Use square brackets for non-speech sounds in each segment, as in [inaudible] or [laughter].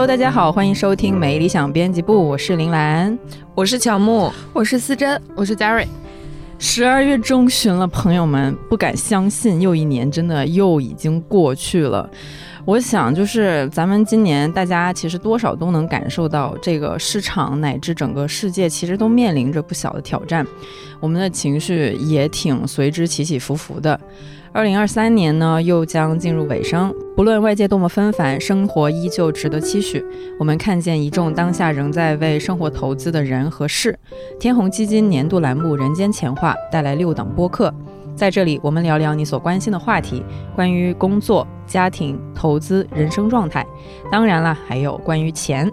Hello，大家好，欢迎收听美理想编辑部，我是林兰，我是乔木，我是思珍，我是嘉瑞。十二月中旬了，朋友们，不敢相信，又一年真的又已经过去了。我想，就是咱们今年大家其实多少都能感受到，这个市场乃至整个世界其实都面临着不小的挑战，我们的情绪也挺随之起起伏伏的。二零二三年呢，又将进入尾声。不论外界多么纷繁，生活依旧值得期许。我们看见一众当下仍在为生活投资的人和事。天弘基金年度栏目《人间钱话》带来六档播客，在这里我们聊聊你所关心的话题，关于工作、家庭、投资、人生状态，当然了，还有关于钱。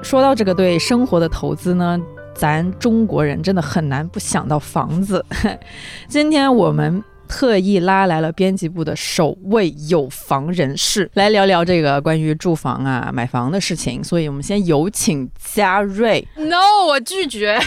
说到这个对生活的投资呢？咱中国人真的很难不想到房子。[laughs] 今天我们。特意拉来了编辑部的首位有房人士来聊聊这个关于住房啊、买房的事情，所以我们先有请嘉瑞。No，我拒绝，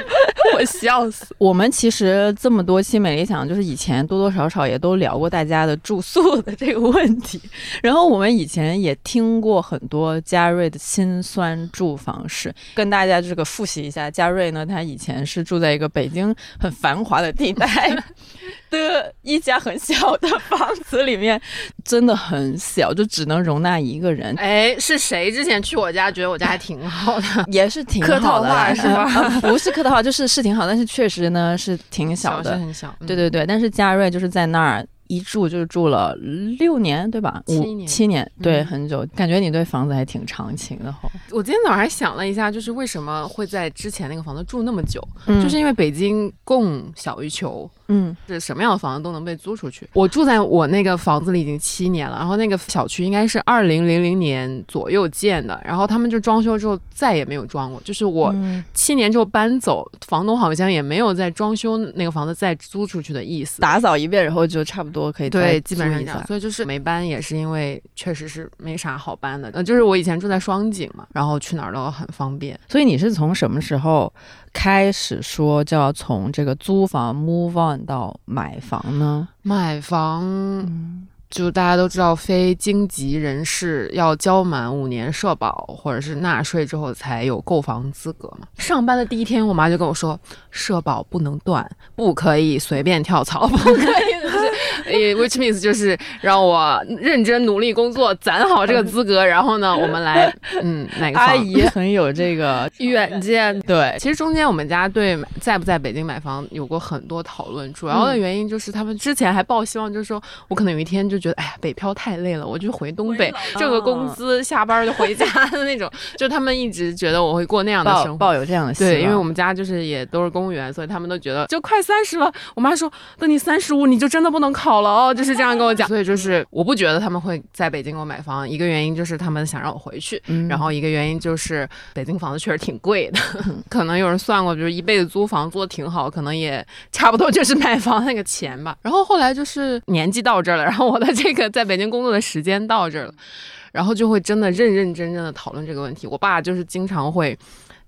[laughs] 我笑死。我们其实这么多期美理想，就是以前多多少少也都聊过大家的住宿的这个问题，然后我们以前也听过很多嘉瑞的辛酸住房史，跟大家这个复习一下。嘉瑞呢，他以前是住在一个北京很繁华的地带。[laughs] 的一家很小的房子里面，真的很小，就只能容纳一个人。哎，是谁之前去我家，觉得我家还挺好的？也是挺客套的，[laughs] 是吧？不是客套话，就是是挺好，但是确实呢是挺小的，很小。对对对，但是嘉瑞就是在那儿。一住就是住了六年，对吧？七年，七年，对，很久。感觉你对房子还挺长情的哈。我今天早上还想了一下，就是为什么会在之前那个房子住那么久，就是因为北京供小于求，嗯，是什么样的房子都能被租出去。我住在我那个房子里已经七年了，然后那个小区应该是二零零零年左右建的，然后他们就装修之后再也没有装过。就是我七年之后搬走，房东好像也没有再装修那个房子再租出去的意思，打扫一遍然后就差不多。多可以对，基本上这样，所以就是没搬也是因为确实是没啥好搬的。呃，就是我以前住在双井嘛，然后去哪儿都很方便。所以你是从什么时候开始说就要从这个租房 move on 到买房呢？买房。就大家都知道，非京籍人士要交满五年社保或者是纳税之后才有购房资格嘛。上班的第一天，我妈就跟我说，社保不能断，不可以随便跳槽，不可以。Which means 就是让我认真努力工作，攒好这个资格，然后呢，我们来，嗯，哪个阿姨很有这个远见。对，其实中间我们家对在不在北京买房有过很多讨论，主要的原因就是他们之前还抱希望，就是说我可能有一天就。觉得哎呀，北漂太累了，我就回东北挣个工资，下班就回家的那种。[laughs] 就他们一直觉得我会过那样的生活，抱有这样的对，因为我们家就是也都是公务员，所以他们都觉得就快三十了。我妈说，等你三十五，你就真的不能考了哦，就是这样跟我讲。[laughs] 所以就是我不觉得他们会在北京给我买房，一个原因就是他们想让我回去，然后一个原因就是北京房子确实挺贵的，[laughs] 可能有人算过，就是一辈子租房租的挺好，可能也差不多就是买房那个钱吧。[laughs] 然后后来就是年纪到这儿了，然后我的。这个在北京工作的时间到这儿了，然后就会真的认认真真的讨论这个问题。我爸就是经常会。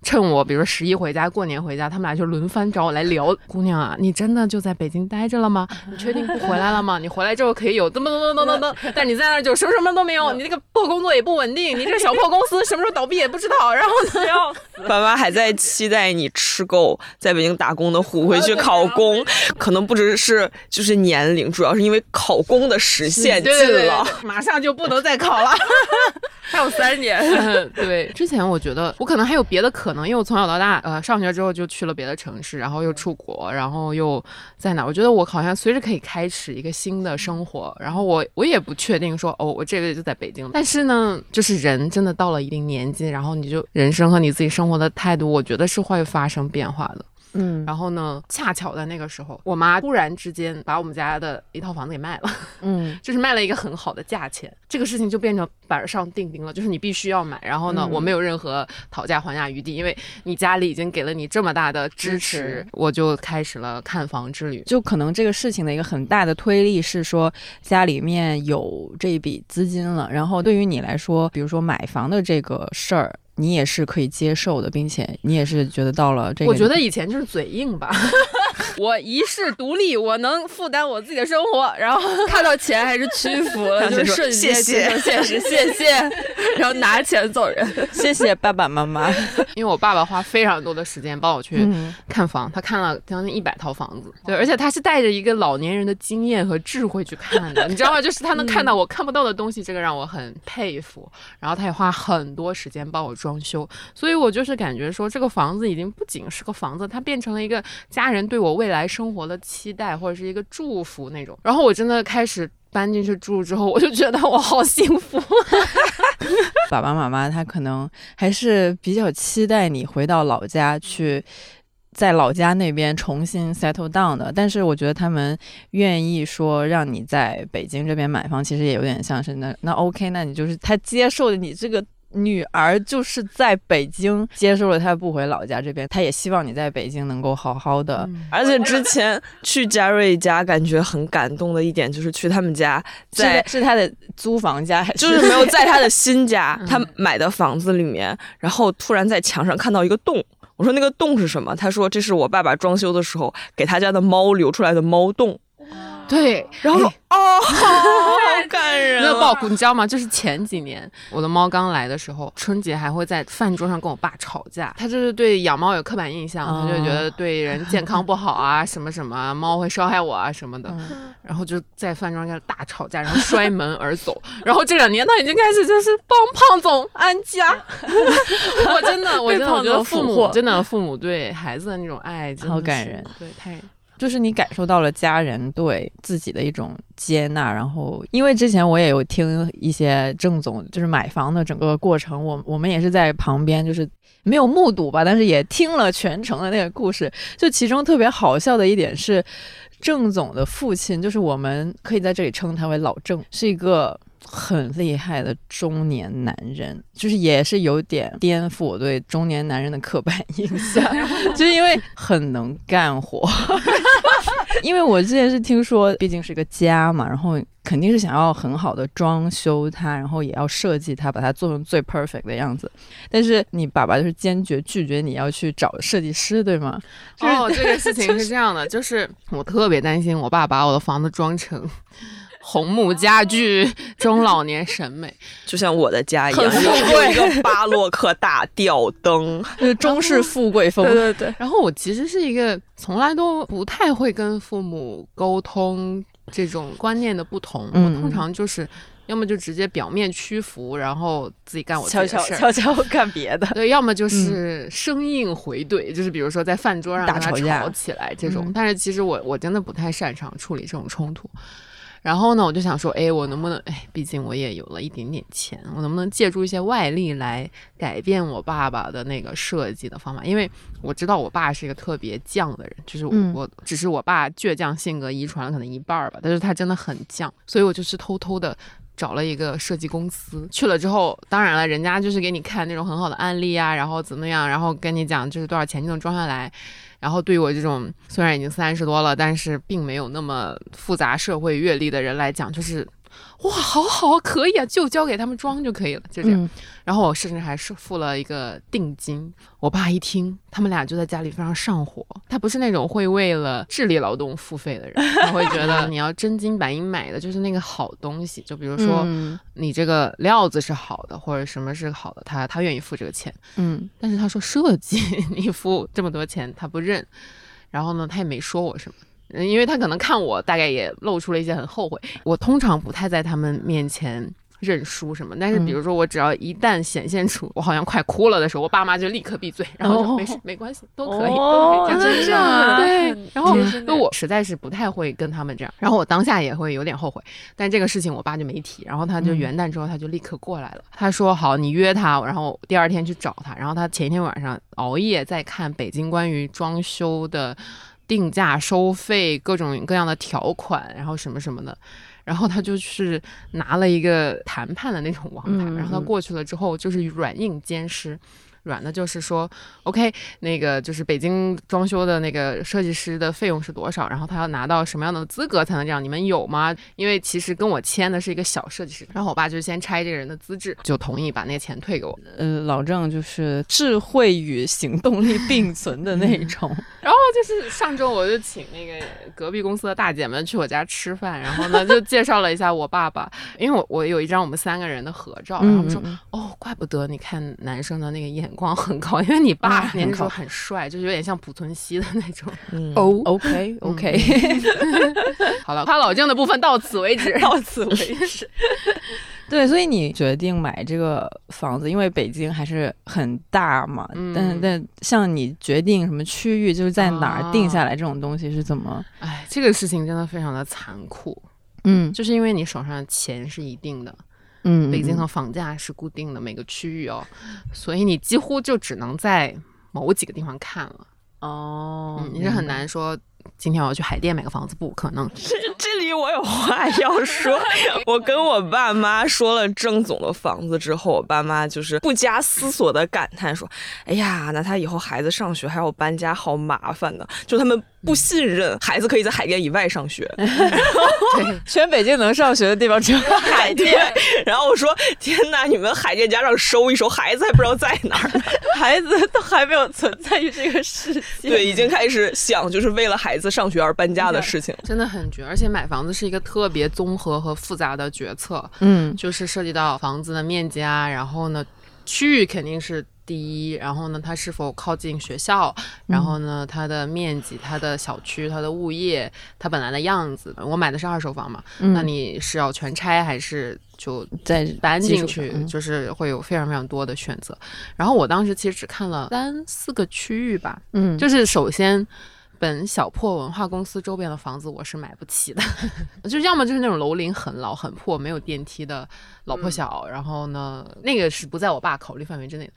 趁我，比如说十一回家、过年回家，他们俩就轮番找我来聊。姑娘啊，你真的就在北京待着了吗？你确定不回来了吗？你回来之后可以有这么多、多、多、多，但你在那儿就什么什么都没有。你那个破工作也不稳定，你这个小破公司什么时候倒闭也不知道。然后呢 [laughs] [laughs] 爸妈还在期待你吃够在北京打工的苦，回去考公。可能不只是就是年龄，主要是因为考公的时限近了，马上就不能再考了，[laughs] 还有三年。对，之前我觉得我可能还有别的可。可能因为我从小到大，呃，上学之后就去了别的城市，然后又出国，然后又在哪？我觉得我好像随时可以开始一个新的生活。然后我我也不确定说，哦，我这辈子就在北京。但是呢，就是人真的到了一定年纪，然后你就人生和你自己生活的态度，我觉得是会发生变化的。嗯，然后呢？恰巧在那个时候，我妈突然之间把我们家的一套房子给卖了，嗯，[laughs] 就是卖了一个很好的价钱，这个事情就变成板上钉钉了，就是你必须要买。然后呢，我没有任何讨价还价余地，因为你家里已经给了你这么大的支持，我就开始了看房之旅。就可能这个事情的一个很大的推力是说，家里面有这一笔资金了，然后对于你来说，比如说买房的这个事儿。你也是可以接受的，并且你也是觉得到了这个。我觉得以前就是嘴硬吧，[laughs] 我一世独立，我能负担我自己的生活。然后 [laughs] 看到钱还是屈服了，就瞬间接受现实，谢谢，[laughs] 然后拿钱走人。谢谢爸爸妈妈，因为我爸爸花非常多的时间帮我去看房，他看了将近一百套房子，对，而且他是带着一个老年人的经验和智慧去看的，你知道吗？就是他能看到我看不到的东西，这个让我很佩服。然后他也花很多时间帮我装修，所以我就是感觉说，这个房子已经不仅是个房子，它变成了一个家人对我未来生活的期待或者是一个祝福那种。然后我真的开始搬进去住之后，我就觉得我好幸福。[laughs] 爸爸妈妈他可能还是比较期待你回到老家去。在老家那边重新 settle down 的，但是我觉得他们愿意说让你在北京这边买房，其实也有点像是那那 OK，那你就是他接受了你这个女儿就是在北京接受了她不回老家这边，她也希望你在北京能够好好的。而且之前去嘉瑞家，感觉很感动的一点就是去他们家，在是他的租房家，就是没有在他的新家，[laughs] 他买的房子里面，然后突然在墙上看到一个洞。我说那个洞是什么？他说这是我爸爸装修的时候给他家的猫留出来的猫洞。对，[laughs] 然后说哦，[laughs] 好感人，那个爆哭，你知道吗？就是前几年我的猫刚来的时候，春节还会在饭桌上跟我爸吵架。他就是对养猫有刻板印象，他就觉得对人健康不好啊，什么什么猫会伤害我啊什么的，然后就在饭桌上大吵架，然后摔门而走。然后这两年他已经开始就是帮胖总安家。[laughs] 我真的，我真的觉得父母真的父母对孩子的那种爱，好感人，对，太。就是你感受到了家人对自己的一种接纳，然后因为之前我也有听一些郑总就是买房的整个过程，我我们也是在旁边，就是没有目睹吧，但是也听了全程的那个故事。就其中特别好笑的一点是，郑总的父亲，就是我们可以在这里称他为老郑，是一个。很厉害的中年男人，就是也是有点颠覆我对中年男人的刻板印象，[laughs] 就是因为很能干活。因为我之前是听说，毕竟是个家嘛，然后肯定是想要很好的装修它，然后也要设计它，把它做成最 perfect 的样子。但是你爸爸就是坚决拒绝你要去找设计师，对吗？哦，这个事情是这样的，[laughs] 就是我特别担心我爸把我的房子装成。红木家具，中老年审美，[laughs] 就像我的家一样，有一个巴洛克大吊灯，[laughs] 是中式富贵风。对对对。然后我其实是一个从来都不太会跟父母沟通这种观念的不同，我通常就是要么就直接表面屈服，然后自己干我悄悄悄悄干别的。对，要么就是生硬回怼，就是比如说在饭桌上大吵吵起来这种。但是其实我我真的不太擅长处理这种冲突。然后呢，我就想说，哎，我能不能，哎，毕竟我也有了一点点钱，我能不能借助一些外力来改变我爸爸的那个设计的方法？因为我知道我爸是一个特别犟的人，就是我只是我爸倔强性格遗传了可能一半儿吧，但是他真的很犟，所以我就是偷偷的找了一个设计公司去了之后，当然了，人家就是给你看那种很好的案例啊，然后怎么样，然后跟你讲就是多少钱就能装下来。然后对于我这种虽然已经三十多了，但是并没有那么复杂社会阅历的人来讲，就是。哇，好好，可以啊，就交给他们装就可以了，就这样。然后我甚至还是付了一个定金。我爸一听，他们俩就在家里非常上火。他不是那种会为了智力劳动付费的人，他会觉得你要真金白银买的就是那个好东西。就比如说，你这个料子是好的，或者什么是好的，他他愿意付这个钱。嗯，但是他说设计 [laughs] 你付这么多钱，他不认。然后呢，他也没说我什么。因为他可能看我，大概也露出了一些很后悔。我通常不太在他们面前认输什么，但是比如说我只要一旦显现出我好像快哭了的时候，我爸妈就立刻闭嘴，然后说没事，没关系，都可以，真的这样。对，然后那我实在是不太会跟他们这样，然后我当下也会有点后悔，但这个事情我爸就没提，然后他就元旦之后他就立刻过来了，他说好，你约他，然后第二天去找他，然后他前一天晚上熬夜在看北京关于装修的。定价、收费、各种各样的条款，然后什么什么的，然后他就是拿了一个谈判的那种王牌，然后他过去了之后，就是软硬兼施。软的就是说，OK，那个就是北京装修的那个设计师的费用是多少？然后他要拿到什么样的资格才能这样？你们有吗？因为其实跟我签的是一个小设计师，然后我爸就先拆这个人的资质，就同意把那个钱退给我。呃，老郑就是智慧与行动力并存的那种。[laughs] 然后就是上周我就请那个隔壁公司的大姐们去我家吃饭，然后呢就介绍了一下我爸爸，[laughs] 因为我我有一张我们三个人的合照，然后我们说哦，怪不得你看男生的那个眼光很高，因为你爸年轻时候很帅，就是有点像濮存昕的那种。[laughs] 哦，OK OK，[laughs] 好了，夸老郑的部分到此为止，到此为止。对，所以你决定买这个房子，因为北京还是很大嘛。嗯。但但像你决定什么区域，就是在哪儿定下来这种东西是怎么？哎，这个事情真的非常的残酷。嗯。就是因为你手上的钱是一定的，嗯，北京的房价是固定的每个区域哦，所以你几乎就只能在某几个地方看了。哦。你是很难说。今天我要去海淀买个房子，不可能。这 [laughs] 这里我有话要说，[laughs] 我跟我爸妈说了郑总的房子之后，我爸妈就是不加思索的感叹说：“哎呀，那他以后孩子上学还要搬家，好麻烦呢。”就他们。不信任孩子可以在海淀以外上学，[laughs] 全北京能上学的地方只有海淀。然后我说：“天哪，你们海淀家长收一收，孩子还不知道在哪儿，孩子都还没有存在于这个世界。”对，已经开始想就是为了孩子上学而搬家的事情，真的很绝。而且买房子是一个特别综合和复杂的决策，嗯，就是涉及到房子的面积啊，然后呢，区域肯定是。第一，然后呢，它是否靠近学校？然后呢，它的面积、它的小区、它的物业、它本来的样子。我买的是二手房嘛，那你是要全拆还是就再搬进去？就是会有非常非常多的选择。然后我当时其实只看了三四个区域吧，嗯，就是首先。本小破文化公司周边的房子我是买不起的，[laughs] 就是要么就是那种楼龄很老很破没有电梯的老破小，然后呢，那个是不在我爸考虑范围之内。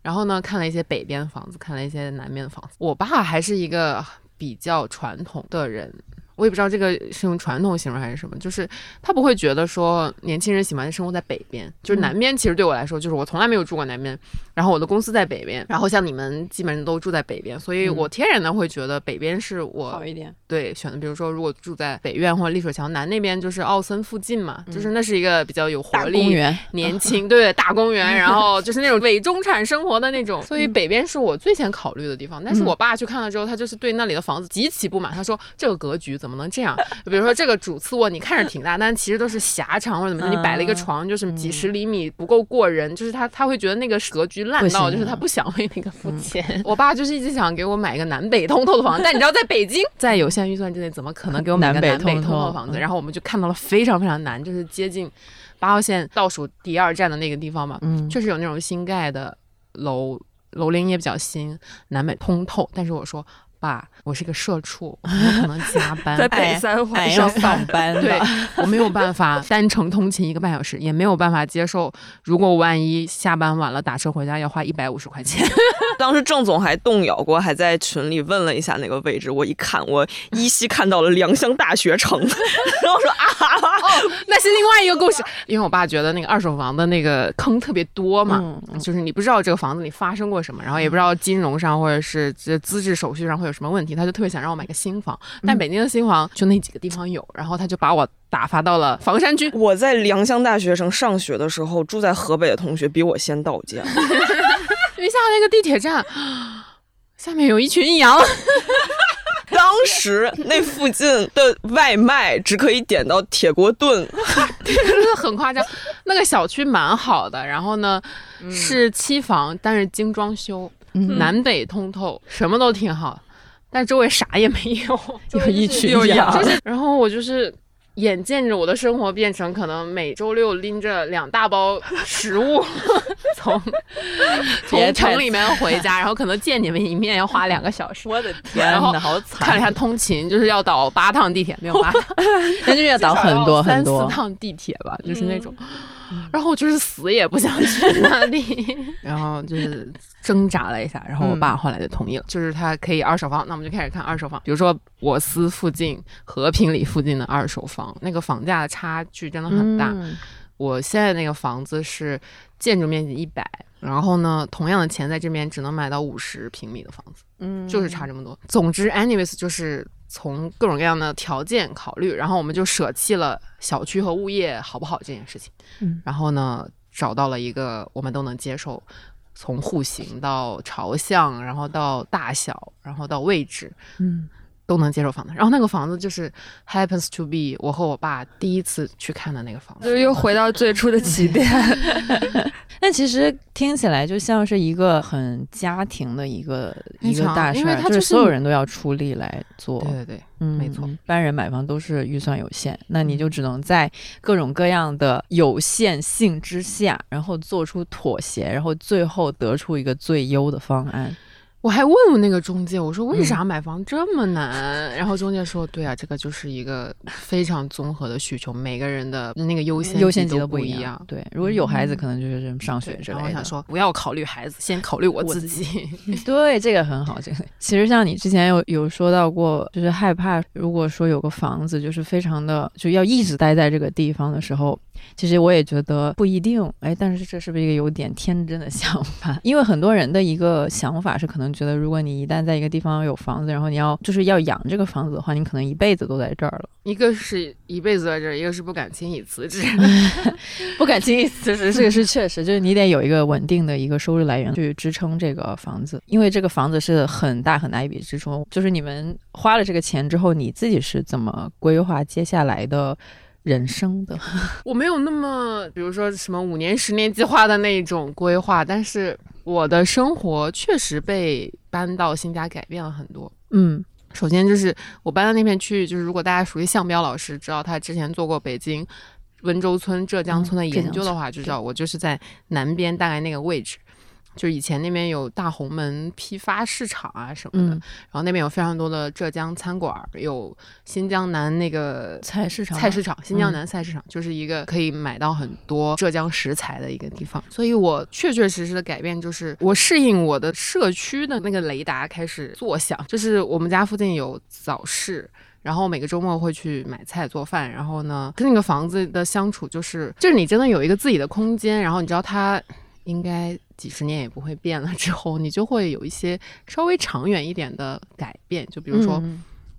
然后呢，看了一些北边的房子，看了一些南边的房子。我爸还是一个比较传统的人。我也不知道这个是用传统形容还是什么，就是他不会觉得说年轻人喜欢生活在北边，就是南边。其实对我来说，就是我从来没有住过南边，然后我的公司在北边，然后像你们基本上都住在北边，所以我天然的会觉得北边是我好一点。对，选的比如说如果住在北苑或者丽水桥南那边，就是奥森附近嘛，就是那是一个比较有活力、年 [laughs] 轻，对，大公园，然后 [laughs] 就是那种伪中产生活的那种，所以北边是我最先考虑的地方。但是我爸去看了之后，他就是对那里的房子极其不满，他说这个格局怎怎么能这样？比如说这个主次卧，你看着挺大，但其实都是狭长或者怎么，你摆了一个床，就是几十厘米不够过人，就是他他会觉得那个格局烂到，就是他不想为那个付钱。我爸就是一直想给我买一个南北通透的房子，但你知道在北京，[laughs] 在有限预算之内，怎么可能给我买个南北通透的房子？然后我们就看到了非常非常难，就是接近八号线倒数第二站的那个地方嘛，嗯，确实有那种新盖的楼，楼龄也比较新，南北通透，但是我说。爸，我是个社畜，[laughs] 我可能加班，在北三环上上 [laughs] 班，对 [laughs] 我没有办法单程通勤一个半小时，也没有办法接受，如果万一下班晚了打车回家要花一百五十块钱。当时郑总还动摇过，还在群里问了一下那个位置，我一看，我依稀看到了良乡大学城，然后说啊，哦，那是另外一个故事，因为我爸觉得那个二手房的那个坑特别多嘛，就是你不知道这个房子里发生过什么，然后也不知道金融上或者是这资质手续上会。有什么问题，他就特别想让我买个新房，但北京的新房就那几个地方有，然后他就把我打发到了房山区。我在良乡大学城上学的时候，住在河北的同学比我先到家，[laughs] 因为下那个地铁站下面有一群羊。[laughs] 当时那附近的外卖只可以点到铁锅炖，[laughs] 真的很夸张。那个小区蛮好的，然后呢是期房，但是精装修。南北通透，什么都挺好，但周围啥也没有，有一群羊。就是，然后我就是眼见着我的生活变成可能每周六拎着两大包食物 [laughs] 从 [laughs] 从城里面回家，[laughs] 然后可能见你们一面要花两个小时。我的天哪，好惨！看了一下通勤，就是要倒八趟地铁，没有八趟，那就要倒很多很多三四趟地铁吧，就是那种。然后我就是死也不想去那里，[laughs] 然后就是挣扎了一下，然后我爸后来就同意了，就是他可以二手房，那我们就开始看二手房，比如说我司附近、和平里附近的二手房，那个房价的差距真的很大。我现在那个房子是建筑面积一百，然后呢，同样的钱在这边只能买到五十平米的房子，嗯，就是差这么多。总之，anyways，就是。从各种各样的条件考虑，然后我们就舍弃了小区和物业好不好这件事情，嗯，然后呢，找到了一个我们都能接受，从户型到朝向，然后到大小，然后到位置，嗯，都能接受房子。然后那个房子就是 happens to be 我和我爸第一次去看的那个房子，就是又回到最初的起点。[laughs] 那其实听起来就像是一个很家庭的一个一个大事儿，就是所有人都要出力来做。对对对，嗯，没错。一般人买房都是预算有限，那你就只能在各种各样的有限性之下，然后做出妥协，然后最后得出一个最优的方案。我还问问那个中介，我说为啥买房这么难？然后中介说，对啊，这个就是一个非常综合的需求，每个人的那个优先优先级都不一样。对，如果有孩子，可能就是上学之类的。我想说，不要考虑孩子，先考虑我自己。[laughs] 对，这个很好。这个其实像你之前有有说到过，就是害怕，如果说有个房子，就是非常的就要一直待在这个地方的时候。其实我也觉得不一定，哎，但是这是不是一个有点天真的 [laughs] 想法？因为很多人的一个想法是，可能觉得如果你一旦在一个地方有房子，然后你要就是要养这个房子的话，你可能一辈子都在这儿了。一个是一辈子在这儿，一个是不敢轻易辞职，[laughs] 不敢轻易辞职，这个是确实，就是你得有一个稳定的一个收入来源去支撑这个房子，因为这个房子是很大很大一笔支出。就是你们花了这个钱之后，你自己是怎么规划接下来的？人生的，[laughs] 我没有那么，比如说什么五年、十年计划的那种规划，但是我的生活确实被搬到新家改变了很多。嗯，首先就是我搬到那片区域，就是如果大家熟悉向彪老师，知道他之前做过北京温州村、浙江村的研究的话，就知道我就是在南边大概那个位置。就以前那边有大红门批发市场啊什么的，然后那边有非常多的浙江餐馆，有新疆南那个菜市场，菜市场新疆南菜市场就是一个可以买到很多浙江食材的一个地方。所以我确确实实的改变就是我适应我的社区的那个雷达开始作响，就是我们家附近有早市，然后每个周末会去买菜做饭，然后呢跟那个房子的相处就是就是你真的有一个自己的空间，然后你知道它应该。几十年也不会变了，之后你就会有一些稍微长远一点的改变，就比如说。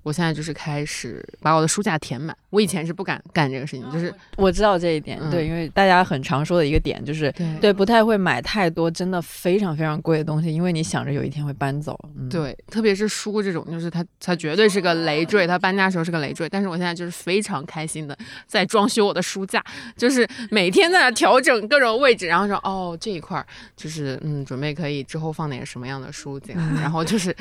我现在就是开始把我的书架填满。我以前是不敢干这个事情，就是我知道这一点，对，因为大家很常说的一个点就是，对，不太会买太多真的非常非常贵的东西，因为你想着有一天会搬走。对，特别是书这种，就是它它绝对是个累赘，它搬家时候是个累赘。但是我现在就是非常开心的在装修我的书架，就是每天在那调整各种位置，然后说哦这一块就是嗯准备可以之后放点什么样的书进来，[laughs] 然后就是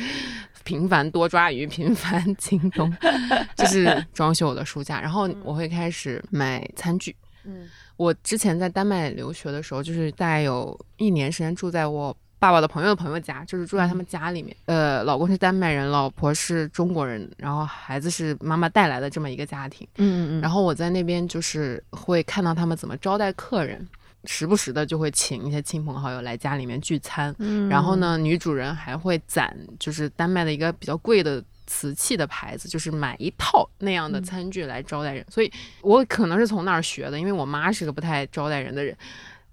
频繁多抓鱼，频繁京。东 [laughs] 就是装修我的书架，然后我会开始买餐具。嗯，我之前在丹麦留学的时候，就是大概有一年时间住在我爸爸的朋友的朋友家，就是住在他们家里面。呃，老公是丹麦人，老婆是中国人，然后孩子是妈妈带来的这么一个家庭。嗯嗯嗯。然后我在那边就是会看到他们怎么招待客人。时不时的就会请一些亲朋好友来家里面聚餐，然后呢，女主人还会攒，就是丹麦的一个比较贵的瓷器的牌子，就是买一套那样的餐具来招待人。所以我可能是从那儿学的，因为我妈是个不太招待人的人，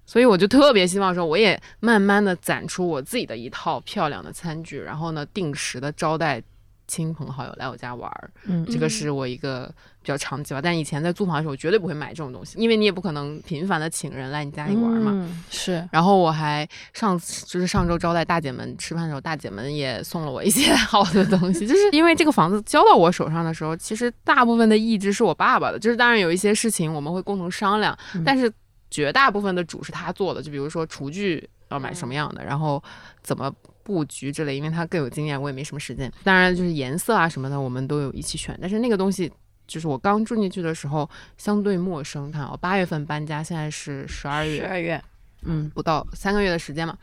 所以我就特别希望说，我也慢慢的攒出我自己的一套漂亮的餐具，然后呢，定时的招待。亲朋好友来我家玩儿，嗯，这个是我一个比较长期吧。但以前在租房的时候，我绝对不会买这种东西，因为你也不可能频繁的请人来你家里玩嘛。是。然后我还上次就是上周招待大姐们吃饭的时候，大姐们也送了我一些 [laughs] 好的东西。就是因为这个房子交到我手上的时候，其实大部分的意志是我爸爸的。就是当然有一些事情我们会共同商量，但是绝大部分的主是他做的。就比如说厨具要买什么样的，然后怎么。布局之类，因为他更有经验，我也没什么时间。当然，就是颜色啊什么的，我们都有一起选。但是那个东西，就是我刚住进去的时候相对陌生。看，我八月份搬家，现在是十二月，十二月，嗯，不到三个月的时间嘛。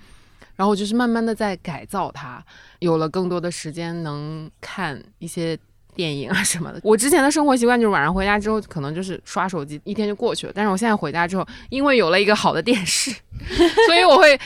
然后就是慢慢的在改造它，有了更多的时间能看一些电影啊什么的。我之前的生活习惯就是晚上回家之后，可能就是刷手机，一天就过去了。但是我现在回家之后，因为有了一个好的电视，[laughs] 所以我会。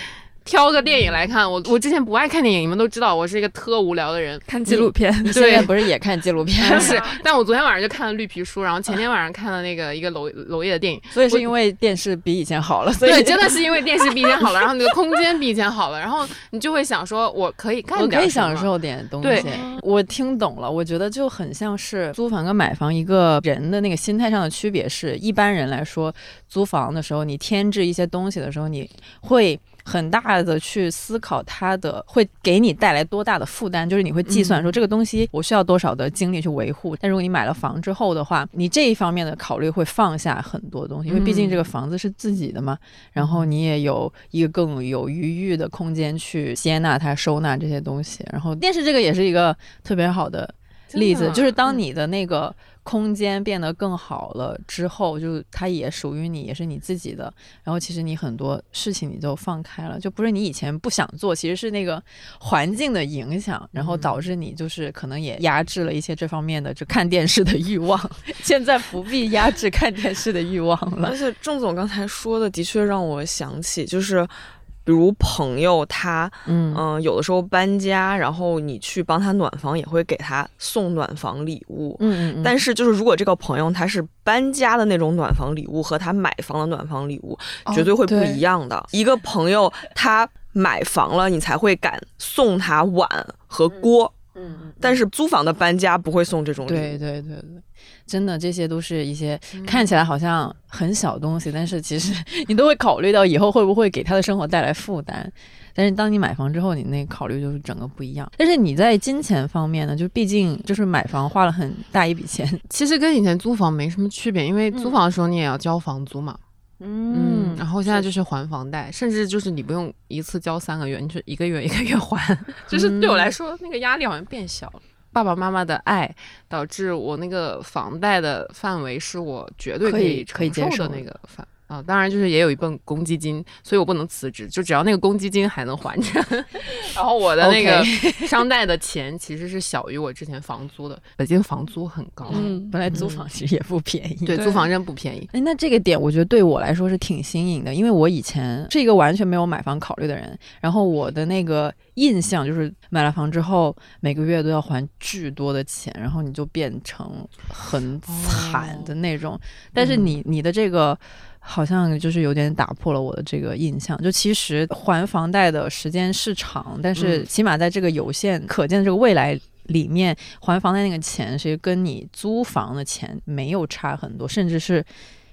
挑个电影来看，我我之前不爱看电影，你们都知道我是一个特无聊的人，看纪录片。你现在不是也看纪录片？是，但我昨天晚上就看了绿皮书，然后前天晚上看了那个一个娄娄烨的电影。所以是因为电视比以前好了，所以对，真的是因为电视比以前好了，然后你的空间比以前好了，然后你就会想说，我可以干点，我可以享受点东西。我听懂了，我觉得就很像是租房跟买房一个人的那个心态上的区别是，一般人来说，租房的时候你添置一些东西的时候，你会。很大的去思考它的会给你带来多大的负担，就是你会计算说这个东西我需要多少的精力去维护。但如果你买了房之后的话，你这一方面的考虑会放下很多东西，因为毕竟这个房子是自己的嘛，然后你也有一个更有余裕的空间去接纳它、收纳这些东西。然后电视这个也是一个特别好的例子，就是当你的那个。空间变得更好了之后，就它也属于你，也是你自己的。然后其实你很多事情你就放开了，就不是你以前不想做，其实是那个环境的影响，然后导致你就是可能也压制了一些这方面的就看电视的欲望。[laughs] 现在不必压制看电视的欲望了。而且郑总刚才说的的确让我想起，就是。比如朋友他，嗯有的时候搬家，然后你去帮他暖房，也会给他送暖房礼物。嗯嗯。但是就是如果这个朋友他是搬家的那种暖房礼物，和他买房的暖房礼物绝对会不一样的。一个朋友他买房了，你才会敢送他碗和锅。嗯。但是租房的搬家不会送这种礼物。对对对对。真的，这些都是一些看起来好像很小东西，但是其实 [laughs] 你都会考虑到以后会不会给他的生活带来负担。但是当你买房之后，你那考虑就是整个不一样。但是你在金钱方面呢，就毕竟就是买房花了很大一笔钱，[laughs] 其实跟以前租房没什么区别，因为租房的时候你也要交房租嘛。嗯，然后现在就是还房贷，甚至就是你不用一次交三个月，你就一个月一个月还，[laughs] 就是对我来说那个压力好像变小了。爸爸妈妈的爱导致我那个房贷的范围是我绝对可以承受的那个范。啊，当然就是也有一份公积金，所以我不能辞职，就只要那个公积金还能还着。[laughs] 然后我的那个 [laughs] 商贷的钱其实是小于我之前房租的。北京房租很高，嗯，本来租房其实也不便宜，对，租房真不便宜。哎，那这个点我觉得对我来说是挺新颖的，因为我以前是一个完全没有买房考虑的人，然后我的那个印象就是买了房之后每个月都要还巨多的钱，然后你就变成很惨的那种。但是你你的这个。好像就是有点打破了我的这个印象。就其实还房贷的时间是长，但是起码在这个有限可见的这个未来里面，还房贷那个钱其实跟你租房的钱没有差很多，甚至是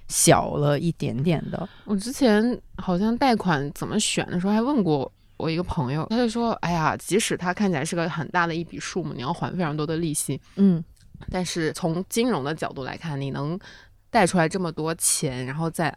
小了一点点的。我之前好像贷款怎么选的时候还问过我一个朋友，他就说：“哎呀，即使它看起来是个很大的一笔数目，你要还非常多的利息，嗯，但是从金融的角度来看，你能贷出来这么多钱，然后再。”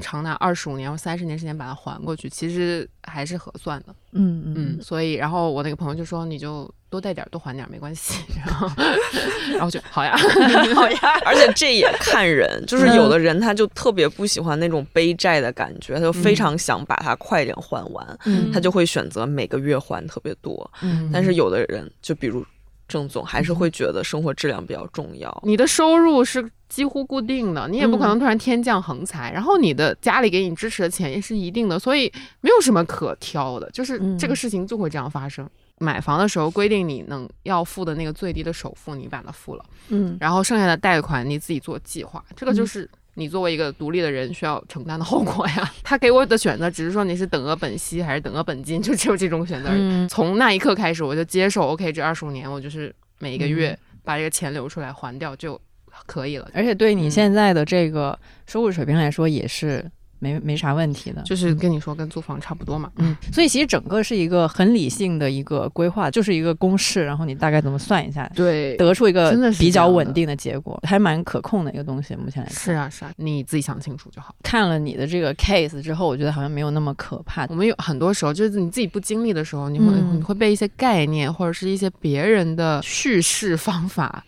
长达二十五年或三十年时间把它还过去，其实还是合算的。嗯嗯，所以然后我那个朋友就说：“你就多带点，多还点没关系。”然后 [laughs] 然后就好呀，[laughs] 好呀。[laughs] 而且这也看人，就是有的人他就特别不喜欢那种背债的感觉，他就非常想把它快点还完，嗯他就会选择每个月还特别多。嗯，但是有的人就比如。郑总还是会觉得生活质量比较重要。你的收入是几乎固定的，你也不可能突然天降横财。然后你的家里给你支持的钱也是一定的，所以没有什么可挑的，就是这个事情就会这样发生。买房的时候规定你能要付的那个最低的首付，你把它付了，嗯，然后剩下的贷款你自己做计划，这个就是。你作为一个独立的人需要承担的后果呀。[laughs] 他给我的选择只是说你是等额本息还是等额本金，就只有这种选择。从那一刻开始，我就接受 OK，这二十五年我就是每一个月把这个钱留出来还掉就可以了。而且对你现在的这个收入水平来说，也是。没没啥问题的，就是跟你说跟租房差不多嘛，嗯，所以其实整个是一个很理性的一个规划，就是一个公式，然后你大概怎么算一下，对，得出一个比较稳定的结果，还蛮可控的一个东西。目前来看，是啊是啊，你自己想清楚就好。看了你的这个 case 之后，我觉得好像没有那么可怕。我们有很多时候就是你自己不经历的时候，你会你会被一些概念或者是一些别人的叙事方法。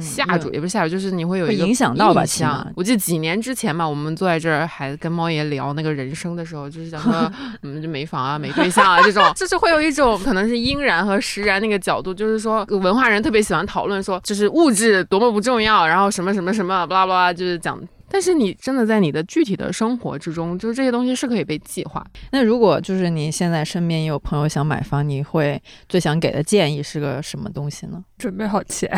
吓住也不是吓住，就是你会有一个影响到吧？像我记得几年之前吧，我们坐在这儿还跟猫爷聊那个人生的时候，就是讲说，[laughs] 嗯，就没房啊，没对象啊这种，就是会有一种可能是因然和实然那个角度，就是说文化人特别喜欢讨论说，就是物质多么不重要，然后什么什么什么，巴拉巴拉，就是讲。但是你真的在你的具体的生活之中，就是这些东西是可以被计划。那如果就是你现在身边也有朋友想买房，你会最想给的建议是个什么东西呢？准备好钱。[laughs]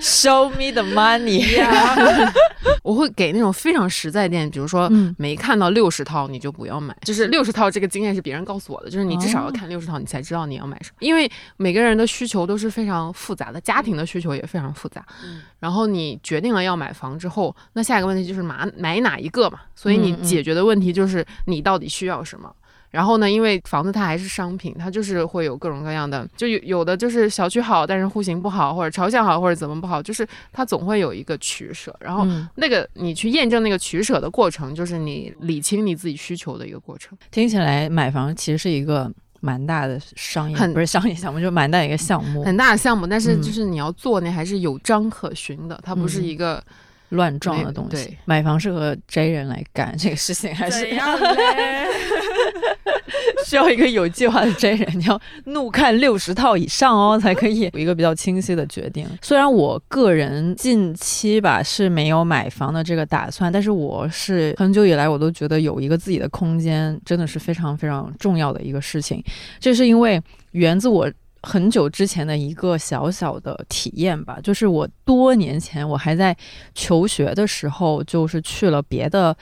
Show me the money。[laughs] [laughs] 我会给那种非常实在店，比如说没看到六十套你就不要买。就是六十套这个经验是别人告诉我的，就是你至少要看六十套，你才知道你要买什么。因为每个人的需求都是非常复杂的，家庭的需求也非常复杂。然后你决定了要买房之后，那下一个问题就是买买哪一个嘛？所以你解决的问题就是你到底需要什么。然后呢，因为房子它还是商品，它就是会有各种各样的，就有有的就是小区好，但是户型不好，或者朝向好，或者怎么不好，就是它总会有一个取舍。然后那个你去验证那个取舍的过程，就是你理清你自己需求的一个过程。听起来买房其实是一个蛮大的商业，很不是商业项目，就蛮大一个项目，很大的项目。但是就是你要做，那还是有章可循的，它不是一个。乱撞的东西，买房适合 J 人来干这个事情，还是 [laughs] 需要一个有计划的 J 人，你要怒看六十套以上哦，才可以有一个比较清晰的决定。[laughs] 虽然我个人近期吧是没有买房的这个打算，但是我是很久以来我都觉得有一个自己的空间真的是非常非常重要的一个事情。这是因为源自我。很久之前的一个小小的体验吧，就是我多年前我还在求学的时候，就是去了别的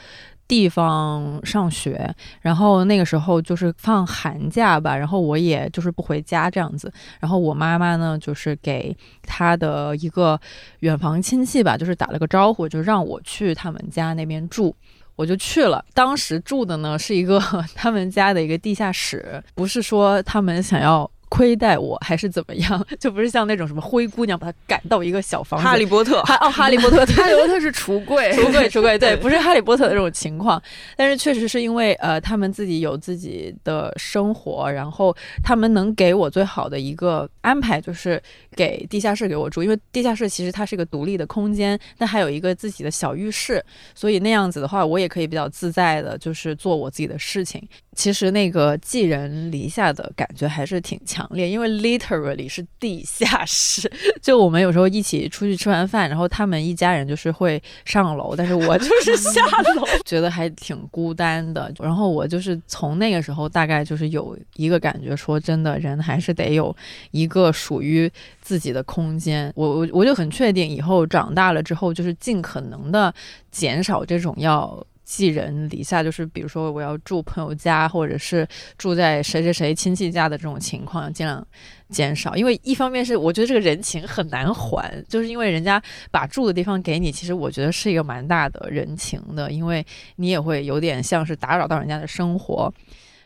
地方上学，然后那个时候就是放寒假吧，然后我也就是不回家这样子，然后我妈妈呢就是给她的一个远房亲戚吧，就是打了个招呼，就让我去他们家那边住，我就去了。当时住的呢是一个 [laughs] 他们家的一个地下室，不是说他们想要。亏待我还是怎么样？[laughs] 就不是像那种什么灰姑娘把她赶到一个小房子。哈利波特，哈哦，哈利波特，[laughs] 哈利波特是橱柜，橱柜，橱柜，对，不是哈利波特的这种情况。但是确实是因为呃，他们自己有自己的生活，然后他们能给我最好的一个安排就是给地下室给我住，因为地下室其实它是一个独立的空间，但还有一个自己的小浴室，所以那样子的话，我也可以比较自在的，就是做我自己的事情。其实那个寄人篱下的感觉还是挺强强烈，因为 literally 是地下室。[laughs] 就我们有时候一起出去吃完饭，然后他们一家人就是会上楼，但是我就是下楼，[laughs] 觉得还挺孤单的。然后我就是从那个时候大概就是有一个感觉，说真的，人还是得有一个属于自己的空间。我我我就很确定，以后长大了之后，就是尽可能的减少这种要。寄人篱下，就是比如说我要住朋友家，或者是住在谁谁谁亲戚家的这种情况，尽量减少。因为一方面是我觉得这个人情很难还，就是因为人家把住的地方给你，其实我觉得是一个蛮大的人情的，因为你也会有点像是打扰到人家的生活。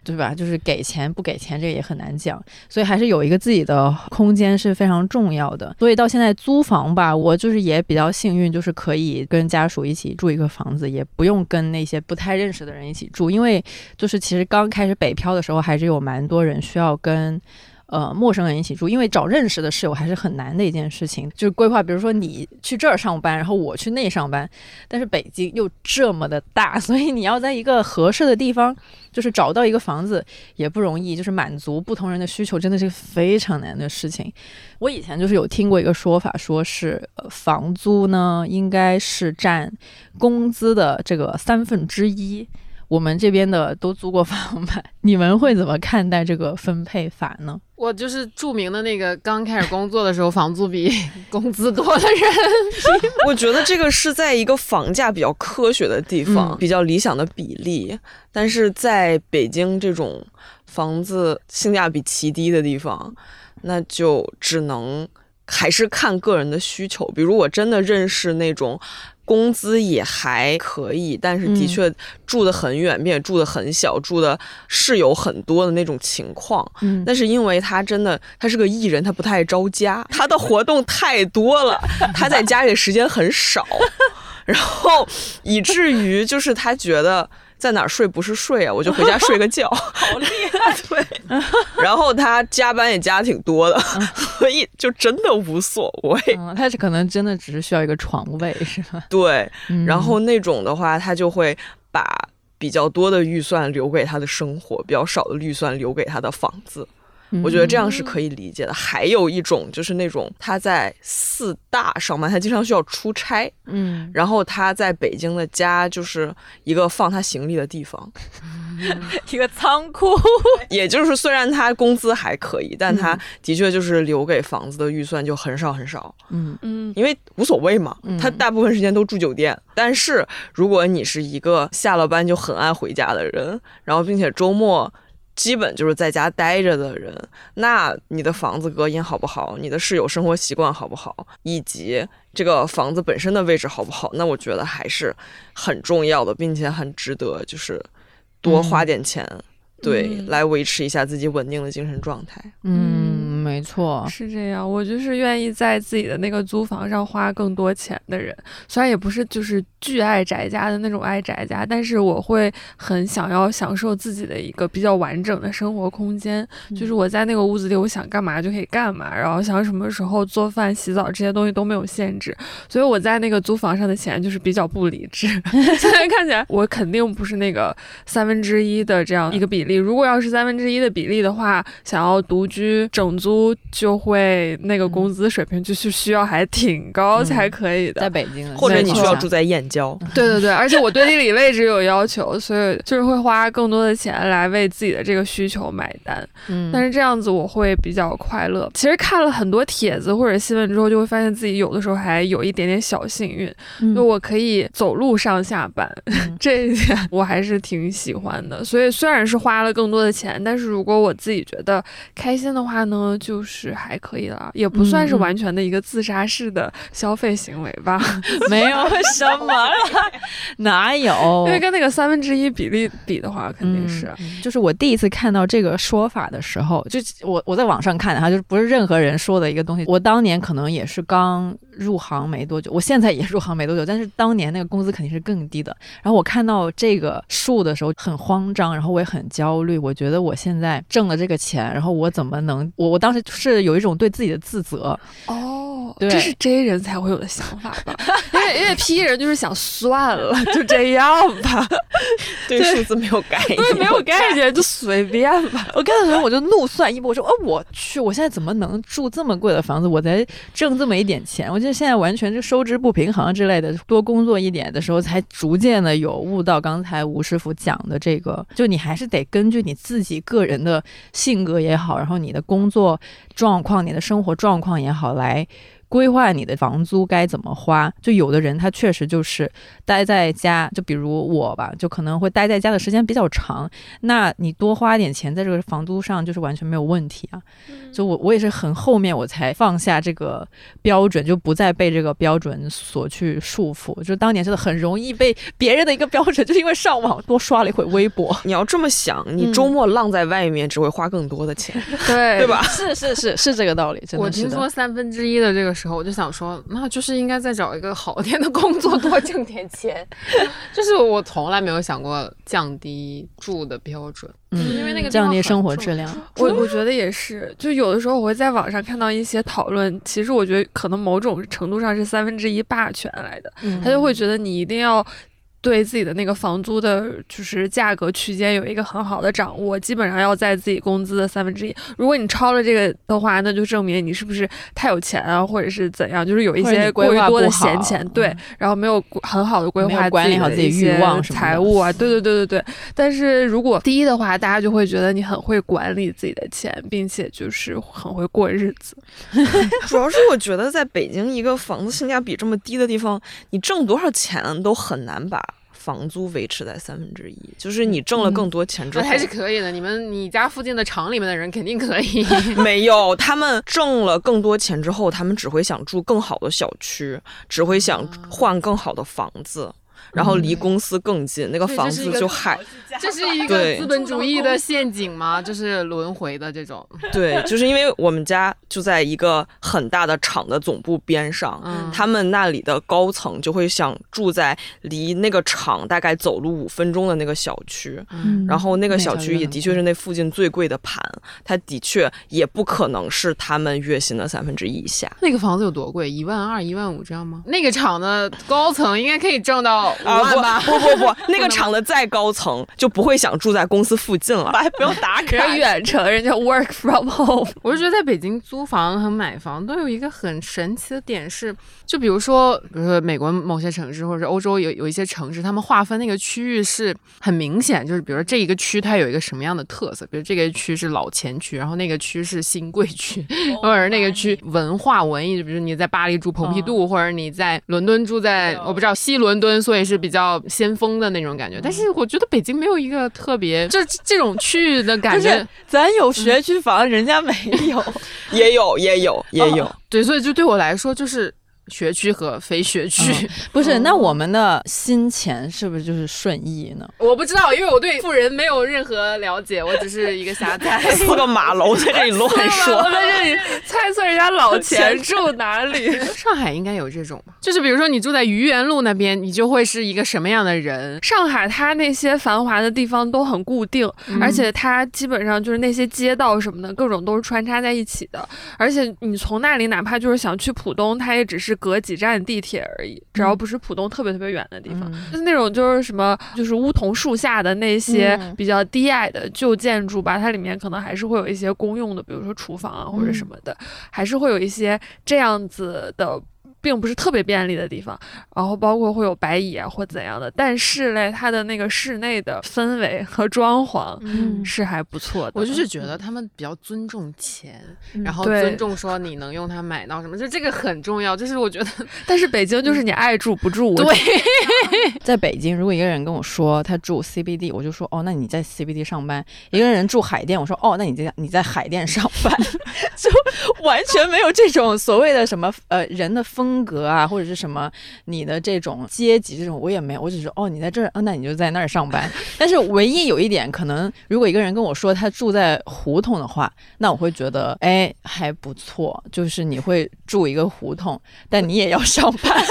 对吧？就是给钱不给钱，这个也很难讲，所以还是有一个自己的空间是非常重要的。所以到现在租房吧，我就是也比较幸运，就是可以跟家属一起住一个房子，也不用跟那些不太认识的人一起住，因为就是其实刚开始北漂的时候，还是有蛮多人需要跟。呃，陌生人一起住，因为找认识的室友还是很难的一件事情。就是规划，比如说你去这儿上班，然后我去那上班，但是北京又这么的大，[laughs] 所以你要在一个合适的地方，就是找到一个房子也不容易，就是满足不同人的需求，真的是非常难的事情。我以前就是有听过一个说法，说是房租呢应该是占工资的这个三分之一。我们这边的都租过房吧？[laughs] 你们会怎么看待这个分配法呢？我就是著名的那个刚开始工作的时候，房租比 [laughs] 工资多的人。[laughs] 我觉得这个是在一个房价比较科学的地方，比较理想的比例。但是在北京这种房子性价比极低的地方，那就只能还是看个人的需求。比如我真的认识那种。工资也还可以，但是的确住的很远，并且住的很小，住的室友很多的那种情况。嗯，那是因为他真的他是个艺人，他不太爱招家，他的活动太多了，他在家里的时间很少，[laughs] 然后以至于就是他觉得。在哪儿睡不是睡啊，我就回家睡个觉。[laughs] 好厉害，[laughs] 对。然后他加班也加挺多的，[laughs] 所以就真的无所谓。他是可能真的只是需要一个床位，是吧？对。然后那种的话，他就会把比较多的预算留给他的生活，比较少的预算留给他的房子。我觉得这样是可以理解的。还有一种就是那种他在四大上班，他经常需要出差，嗯，然后他在北京的家就是一个放他行李的地方，[laughs] 一个仓库。也就是虽然他工资还可以，但他的确就是留给房子的预算就很少很少，嗯嗯，因为无所谓嘛，他大部分时间都住酒店。但是如果你是一个下了班就很爱回家的人，然后并且周末。基本就是在家待着的人，那你的房子隔音好不好？你的室友生活习惯好不好？以及这个房子本身的位置好不好？那我觉得还是很重要的，并且很值得，就是多花点钱对，来维持一下自己稳定的精神状态。嗯，没错，是这样。我就是愿意在自己的那个租房上花更多钱的人，虽然也不是就是巨爱宅家的那种爱宅家，但是我会很想要享受自己的一个比较完整的生活空间。就是我在那个屋子里，我想干嘛就可以干嘛，然后想什么时候做饭、洗澡这些东西都没有限制。所以我在那个租房上的钱就是比较不理智。[laughs] 现在看起来，我肯定不是那个三分之一的这样一个比例。如果要是三分之一的比例的话，想要独居整租就会那个工资水平就是需要还挺高才可以的，在北京，或者你需要住在燕郊。对对对，而且我对地理位置有要求，所以就是会花更多的钱来为自己的这个需求买单。嗯，但是这样子我会比较快乐。其实看了很多帖子或者新闻之后，就会发现自己有的时候还有一点点小幸运，就我可以走路上下班，[laughs] 这一点我还是挺喜欢的。所以虽然是花了更多的钱，但是如果我自己觉得开心的话呢，就是还可以了，也不算是完全的一个自杀式的消费行为吧。[laughs] 没有什么，哪有？因为跟那个三分之一比例比的话，肯定是。就是我第一次看到这个说法的时候，就我我在网上看的哈，就是不是任何人说的一个东西。我当年可能也是刚入行没多久，我现在也入行没多久，但是当年那个工资肯定是更低的。然后我看到这个数的时候很慌张，然后我也很焦虑。我觉得我现在挣了这个钱，然后我怎么能我我当时是有一种对自己的自责哦哦，这是 J 人才会有的想法吧？因为因为 [laughs] P 人就是想算了，就这样吧，[laughs] 对数字没有概念，对没有概念就随便吧。我看到时候我就怒算一波，我说哦我去，我现在怎么能住这么贵的房子？我才挣这么一点钱，我觉得现在完全就收支不平衡之类的。多工作一点的时候，才逐渐的有悟到刚才吴师傅讲的这个，就你还是得根据你自己个人的性格也好，然后你的工作状况、你的生活状况也好来。规划你的房租该怎么花？就有的人他确实就是待在家，就比如我吧，就可能会待在家的时间比较长。那你多花点钱在这个房租上，就是完全没有问题啊。就我我也是很后面我才放下这个标准，就不再被这个标准所去束缚。就当年真的很容易被别人的一个标准，就是因为上网多刷了一会微博。[laughs] 你要这么想，你周末浪在外面只会花更多的钱，对对吧？是是是是这个道理。我听说三分之一的这个。时候我就想说，那就是应该再找一个好点的工作，多 [laughs] 挣点钱。就是我从来没有想过降低住的标准，就是因为那个降低生活质量。我我觉得也是，就有的时候我会在网上看到一些讨论，其实我觉得可能某种程度上是三分之一霸权来的，他就会觉得你一定要。对自己的那个房租的，就是价格区间有一个很好的掌握，基本上要在自己工资的三分之一。如果你超了这个的话，那就证明你是不是太有钱啊，或者是怎样，就是有一些过于多的闲钱，对，然后没有很好的规划管理好自己欲望、财务啊，对对 [laughs] 对对对。但是如果低的话，大家就会觉得你很会管理自己的钱，并且就是很会过日子。[laughs] 主要是我觉得在北京一个房子性价比这么低的地方，你挣多少钱都很难把。房租维持在三分之一，就是你挣了更多钱之后还是可以的。你们你家附近的厂里面的人肯定可以。[laughs] 没有，他们挣了更多钱之后，他们只会想住更好的小区，只会想换更好的房子。然后离公司更近，那个房子就海，这是一个 [laughs] 资本主义的陷阱吗？就是轮回的这种。对，就是因为我们家就在一个很大的厂的总部边上，他们那里的高层就会想住在离那个厂大概走路五分钟的那个小区，然后那个小区也的确是那附近最贵的盘，它的确也不可能是他们月薪的三分之一以下。那个房子有多贵？一万二、一万五这样吗？那个厂的高层应该可以挣到。啊不不不不，[laughs] 那个厂的再高层就不会想住在公司附近了，还不用打卡。[laughs] 远程，人家 work from home。[laughs] 我就觉得在北京租房和买房都有一个很神奇的点是，就比如说，比如说美国某些城市，或者是欧洲有有一些城市，他们划分那个区域是很明显，就是比如说这一个区它有一个什么样的特色，比如这个区是老钱区，然后那个区是新贵区，或者那个区文化文艺，就比如你在巴黎住蓬皮杜，或者你在伦敦住在我不知道西伦敦，所以是。是比较先锋的那种感觉，但是我觉得北京没有一个特别，就这种区域的感觉。咱有学区房，人家没有，[laughs] 也有，也有，也有。对，所以就对我来说，就是学区和非学区。[laughs] 不是，那我们的新钱是不是就是顺义呢？我不知道，因为我对富人没有任何了解，我只是一个瞎猜。[laughs] 四个马楼在这里乱我说，在这里猜测人家老 [laughs] 钱住哪里。上海应该有这种吧？就是比如说你住在愚园路那边，你就会是一个什么样的人？上海它那些繁华的地方都很固定，而且它基本上就是那些街道什么的，各种都是穿插在一起的。而且你从那里哪怕就是想去浦东，它也只是隔几站地铁而已，只要不是浦东特别特别远的地方。嗯就是那种就是什么，就是梧桐树下的那些嗯比较低矮的旧建筑吧，它里面可能还是会有一些公用的，比如说厨房啊或者什么的，还是会有一些这样子的。并不是特别便利的地方，然后包括会有白蚁啊或怎样的，但是嘞，它的那个室内的氛围和装潢嗯，是还不错的。我就是觉得他们比较尊重钱，嗯然后尊重说你能用它买到什么，就这个很重要。就是我觉得 [laughs] 但是北京就是你爱住不住，[laughs] 我对，[laughs] 在北京，如果一个人跟我说他住 CBD，我就说哦，那你在 CBD 上班；一个人住海淀，我说哦，那你在你在海淀上班，就完全没有这种所谓的什么呃人的风格啊，或者是什么你的这种阶级这种，我也没有，我只是哦你在这儿，啊那你就在那儿上班。[laughs] 但是唯一有一点，可能如果一个人跟我说他住在胡同的话，那我会觉得哎还不错，就是你会住一个胡同，但你也要上班。[laughs]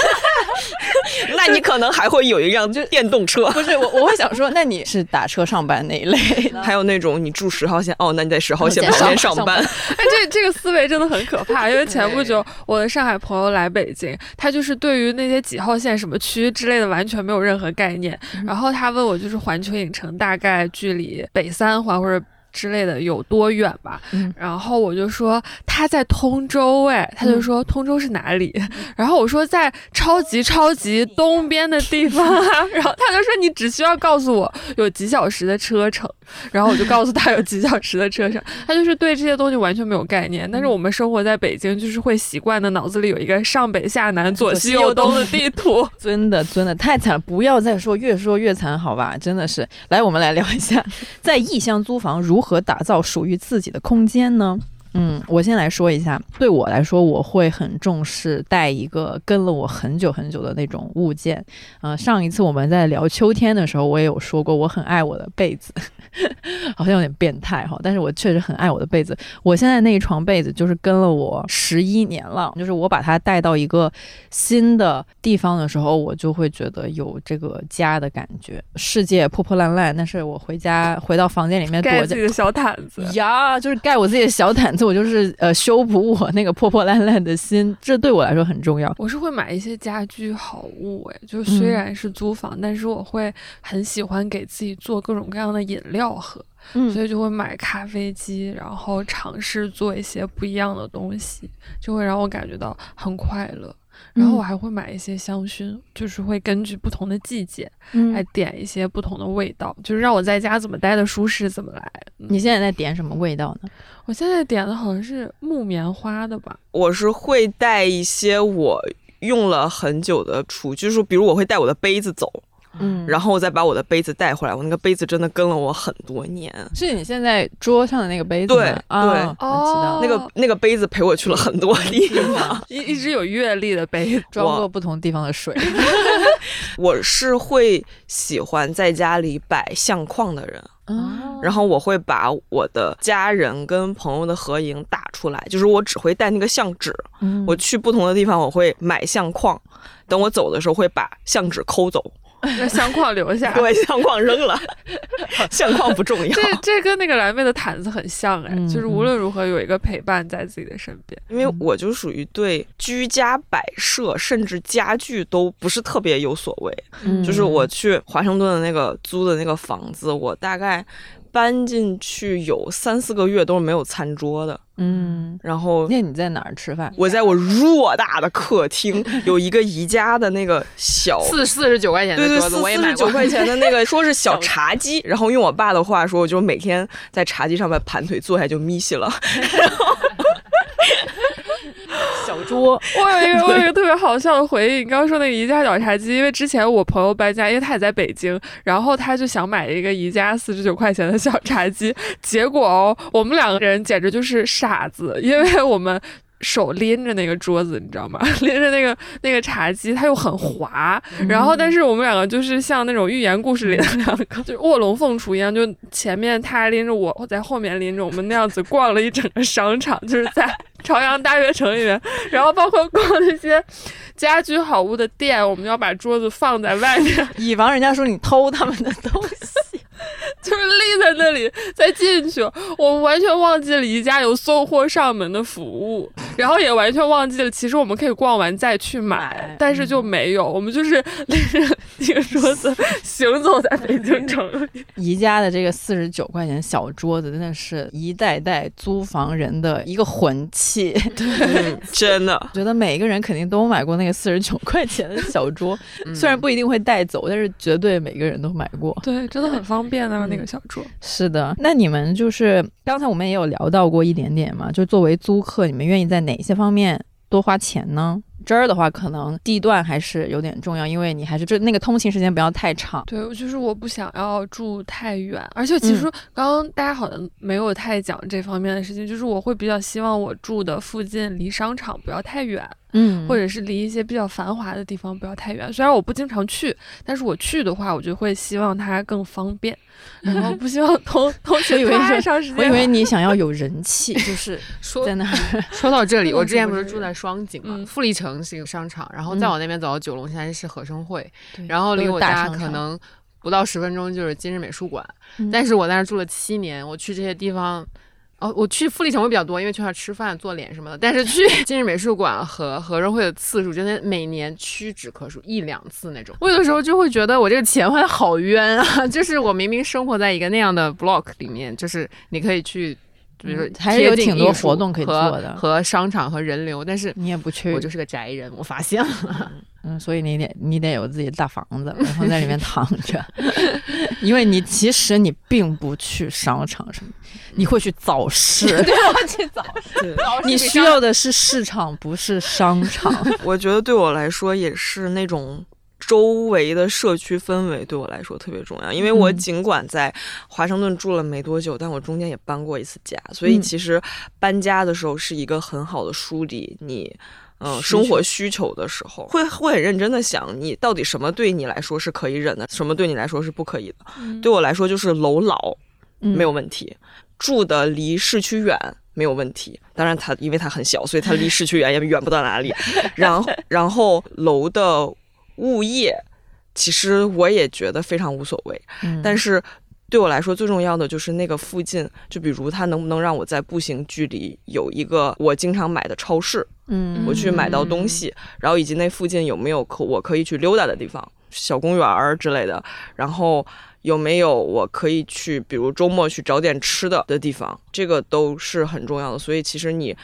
[laughs] 那你可能还会有一辆就电动车。不是我，我会想说，那你是打车上班那一类？[laughs] 还有那种你住十号线，哦，那你在十号线 [laughs] 旁边上上班，哎，这这个思维真的很可怕，因为前不久我的上海朋友来北京，他就是对于那些几号线、什么区之类的完全没有任何概念。然后他问我，就是环球影城大概距离北三环或者。之类的有多远吧？嗯然后我就说他在通州，哎，他就说通州是哪里？[laughs] 然后我说在超级超级东边的地方啊。[laughs] 然后他就说你只需要告诉我有几小时的车程，然后我就告诉他有几小时的车程。他就是对这些东西完全没有概念。但是我们生活在北京，就是会习惯的脑子里有一个上北下南左西右东的地图。[laughs] 真的真的太惨了，不要再说，越说越惨，好吧？真的是，来，我们来聊一下，在异乡租房如何和打造属于自己的空间呢？嗯，我先来说一下，对我来说，我会很重视带一个跟了我很久很久的那种物件。呃，上一次我们在聊秋天的时候，我也有说过，我很爱我的被子，[laughs] 好像有点变态哈，但是我确实很爱我的被子。我现在那一床被子就是跟了我十一年了，就是我把它带到一个新的地方的时候，我就会觉得有这个家的感觉。世界破破烂烂，但是我回家回到房间里面躲着盖自己的小毯子，呀，就是盖我自己的小毯子，我就是呃修补我那个破破烂烂的心，这对我来说很重要。我是会买一些家居好物，哎，就虽然是租房，但是我会很喜欢给自己做各种各样的饮料喝，嗯所以就会买咖啡机，然后尝试做一些不一样的东西，就会让我感觉到很快乐。然后我还会买一些香薰，就是会根据不同的季节来嗯，点一些不同的味道，就是让我在家怎么待的舒适怎么来。嗯你现在在点什么味道呢？我现在点的好像是木棉花的吧？我是会带一些我用了很久的厨具，就是比如我会带我的杯子走，嗯然后我再把我的杯子带回来。我那个杯子真的跟了我很多年，是你现在桌上的那个杯子吗对啊对我知道那个那个杯子陪我去了很多地方。一 [laughs] 一直有阅历的杯。装过不同地方的水。[laughs] 我是会喜欢在家里摆相框的人，啊然后我会把我的家人跟朋友的合影打出来，就是我只会带那个相纸。嗯我去不同的地方，我会买相框，等我走的时候会把相纸抠走，那相框留下。[laughs] 对，相框扔了，[laughs] 相框不重要。这这跟那个蓝妹的毯子很像哎，嗯就是无论如何有一个陪伴在自己的身边。因为我就属于对居家摆设甚至家具都不是特别有所谓，嗯就是我去华盛顿的那个租的那个房子，我大概搬进去有三四个月都是没有餐桌的，嗯，然后那你在哪儿吃饭？我在我偌大的客厅 [laughs] 有一个宜家的那个小。四四十九块钱的桌子四我也买过四十九。块钱的那个，[laughs] 说是小茶几，然后用我爸的话说，我就每天在茶几上面盘腿坐下就眯稀了。[laughs] [laughs] 小桌，我有一个我有一个特别好笑的回忆，你刚刚说那个宜家小茶几，因为之前我朋友搬家，因为他也在北京，然后他就想买一个宜家四十九块钱的小茶几，结果哦，我们两个人简直就是傻子，因为我们。手拎着那个桌子，你知道吗？[laughs] 拎着那个那个茶几，它又很滑。然后，但是我们两个就是像那种寓言故事里的两个，就是卧龙凤雏一样，就前面他拎着我，我在后面拎着我们那样子逛了一整个商场，就是在 [laughs] 朝阳大悦城里面，然后包括逛那些家居好物的店，我们要把桌子放在外面，[laughs] 以防人家说你偷他们的东西。就是立在那里再进去，我们完全忘记了宜家有送货上门的服务，然后也完全忘记了其实我们可以逛完再去买，但是就没有，我们就是拎着一个桌子 [laughs] 行走在北京城里。[laughs] 宜家的这个四十九块钱小桌子，真的是一代代租房人的一个魂器。对，[laughs] 真的，觉得每一个人肯定都买过那个四十九块钱的小桌，虽然不一定会带走，但是绝对每个人都买过。对，真的很方便的。那个小桌是的，那你们就是刚才我们也有聊到过一点点嘛，就作为租客，你们愿意在哪些方面多花钱呢？这儿的话，可能地段还是有点重要，因为你还是就那个通勤时间不要太长。对，就是我不想要住太远，而且其实刚刚大家好像没有太讲这方面的事情，就是我会比较希望我住的附近离商场不要太远。嗯，或者是离一些比较繁华的地方不要太远。虽然我不经常去，但是我去的话，我就会希望它更方便，然后不希望通通勤太长时间。我以为你想要 [laughs] 有人气，就是说 [laughs] 在那。[laughs] 说到这里，我之前不是住在双井嘛，富力城是一个商场，然后再往那边走到九龙，山是合生汇，然后离我家可能不到十分钟就是今日美术馆。但是我在那住了七年，我去这些地方。哦，我去富力城会比较多，因为去那儿吃饭、做脸什么的。但是去 [laughs] 今日美术馆和和润会的次数，真的每年屈指可数，一两次那种。我有的时候就会觉得我这个钱花的好冤啊！[laughs] 就是我明明生活在一个那样的 block 里面，就是你可以去，比如说还是有挺多活动可以做的，和商场和人流，但是你也不去，我就是个宅人，我发现了。嗯，所以你得你得有自己的大房子，然后在里面躺着，[laughs] 因为你其实你并不去商场什么，你会去早市，[laughs] 对，我去早市。你需要的是市场，不是商 [laughs] 场。我觉得对我来说也是那种周围的社区氛围对我来说特别重要，因为我尽管在华盛顿住了没多久，但我中间也搬过一次家，所以其实搬家的时候是一个很好的梳理你。嗯，生活需求的时候，会会很认真的想，你到底什么对你来说是可以忍的，什么对你来说是不可以的。对我来说，就是楼老没有问题，住的离市区远没有问题。当然，它因为它很小，所以它离市区远也远不到哪里。[laughs] 然后，然后楼的物业，其实我也觉得非常无所谓。但是。对我来说，最重要的就是那个附近，就比如它能不能让我在步行距离有一个我经常买的超市，嗯，我去买到东西，然后以及那附近有没有可我可以去溜达的地方，小公园儿之类的，然后有没有我可以去，比如周末去找点吃的的地方，这个都是很重要的。所以其实你。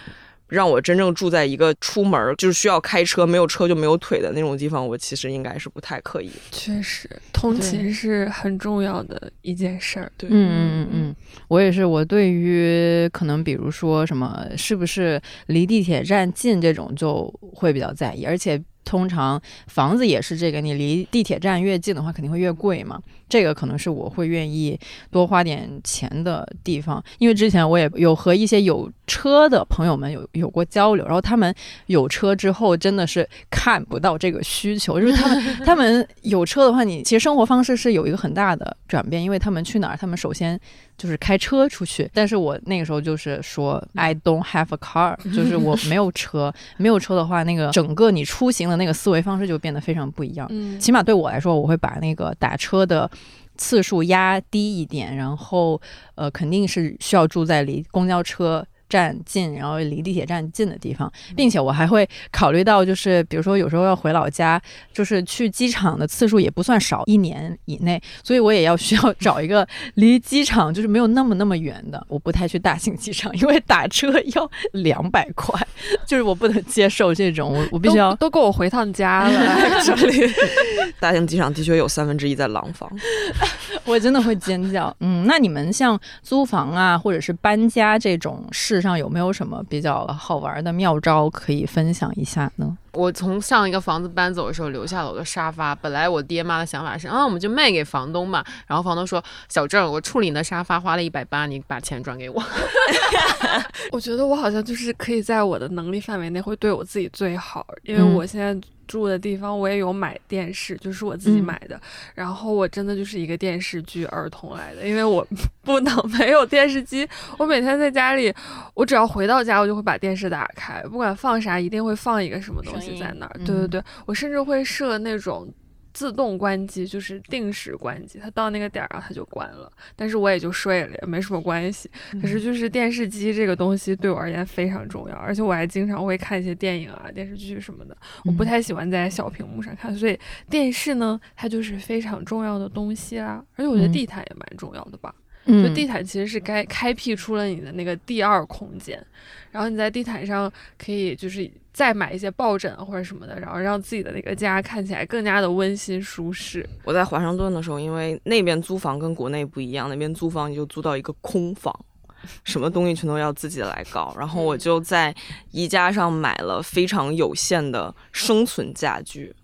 让我真正住在一个出门就是需要开车，没有车就没有腿的那种地方，我其实应该是不太可以。确实，通勤是很重要的一件事儿。对，嗯嗯嗯嗯，我也是。我对于可能比如说什么是不是离地铁站近这种就会比较在意，而且通常房子也是这个，你离地铁站越近的话，肯定会越贵嘛。这个可能是我会愿意多花点钱的地方，因为之前我也有和一些有车的朋友们有有过交流，然后他们有车之后真的是看不到这个需求，就是他们 [laughs] 他们有车的话，你其实生活方式是有一个很大的转变，因为他们去哪儿，他们首先就是开车出去，但是我那个时候就是说 I don't have a car，[laughs] 就是我没有车，没有车的话，那个整个你出行的那个思维方式就变得非常不一样，嗯，起码对我来说，我会把那个打车的。次数压低一点，然后呃，肯定是需要住在离公交车。站近，然后离地铁站近的地方，并且我还会考虑到，就是比如说有时候要回老家，就是去机场的次数也不算少，一年以内，所以我也要需要找一个离机场就是没有那么那么远的。我不太去大型机场，因为打车要两百块，就是我不能接受这种，我我必须要都够我回趟家了。[laughs] 这里 [laughs] 大型机场的确有三分之一在廊坊，[laughs] 我真的会尖叫。嗯，那你们像租房啊，或者是搬家这种事。上有没有什么比较好玩的妙招可以分享一下呢？我从上一个房子搬走的时候留下了我的沙发。本来我爹妈的想法是，啊，我们就卖给房东嘛。然后房东说：“小郑，我处理你的沙发花了一百八，你把钱转给我。[laughs] 我觉得我好像就是可以在我的能力范围内会对我自己最好，因为我现在住的地方我也有买电视，就是我自己买的。然后我真的就是一个电视剧儿童来的，因为我 [laughs] 不能没有电视机。我每天在家里，我只要回到家，我就会把电视打开，不管放啥，一定会放一个什么东西在那儿。对对对，我甚至会设那种。自动关机就是定时关机，它到那个点儿啊，它就关了。但是我也就睡了，也没什么关系。可是就是电视机这个东西对我而言非常重要，而且我还经常会看一些电影啊、电视剧什么的。我不太喜欢在小屏幕上看，所以电视呢，它就是非常重要的东西啦。而且我觉得地毯也蛮重要的吧。就地毯其实是该开辟出了你的那个第二空间，然后你在地毯上可以就是再买一些抱枕或者什么的，然后让自己的那个家看起来更加的温馨舒适。我在华盛顿的时候，因为那边租房跟国内不一样，那边租房你就租到一个空房，什么东西全都要自己来搞。然后我就在宜家上买了非常有限的生存家具。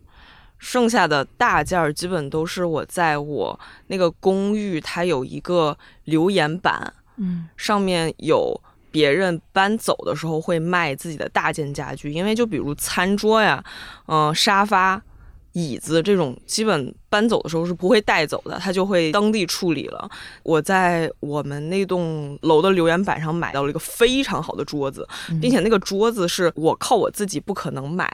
剩下的大件儿基本都是我在我那个公寓，它有一个留言板，嗯，上面有别人搬走的时候会卖自己的大件家具，因为就比如餐桌呀，嗯，沙发、椅子这种，基本搬走的时候是不会带走的，他就会当地处理了。我在我们那栋楼的留言板上买到了一个非常好的桌子，并且那个桌子是我靠我自己不可能买，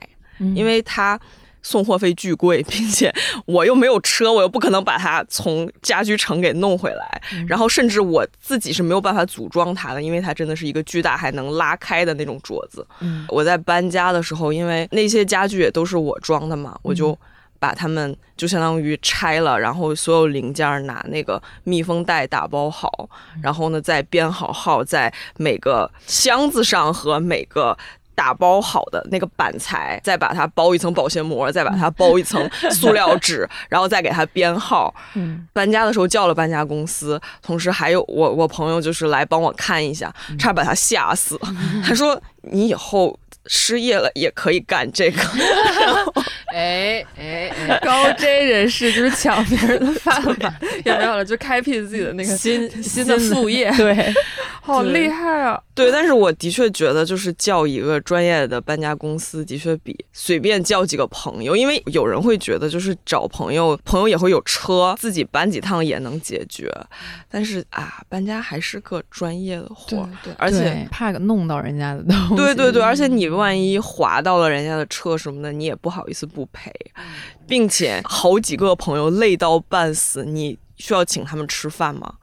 因为它。送货费巨贵，[laughs] 并且我又没有车，我又不可能把它从家居城给弄回来。然后甚至我自己是没有办法组装它的，因为它真的是一个巨大还能拉开的那种桌子。我在搬家的时候，因为那些家具也都是我装的嘛，我就把它们就相当于拆了，然后所有零件拿那个密封袋打包好，然后呢再编好号在每个箱子上和每个。打包好的那个板材，再把它包一层保鲜膜，再把它包一层 [laughs] 塑料纸，然后再给它编号。嗯，搬家的时候叫了搬家公司，同时还有我我朋友就是来帮我看一下，差点把他吓死。他说：“你以后失业了也可以干这个。[laughs] ”哎哎哎，高 J 人士就是抢别人的饭碗，[laughs] 也没有了？就开辟自己的那个新新的副业，对，[laughs] 好厉害啊！对，但是我的确觉得，就是叫一个专业的搬家公司，的确比随便叫几个朋友，因为有人会觉得，就是找朋友，朋友也会有车，自己搬几趟也能解决。但是啊，搬家还是个专业的活，对，而且怕弄到人家的东西。对对对，而且你万一划到了人家的车什么的，你也不好意思不赔，并且好几个朋友累到半死，你需要请他们吃饭吗？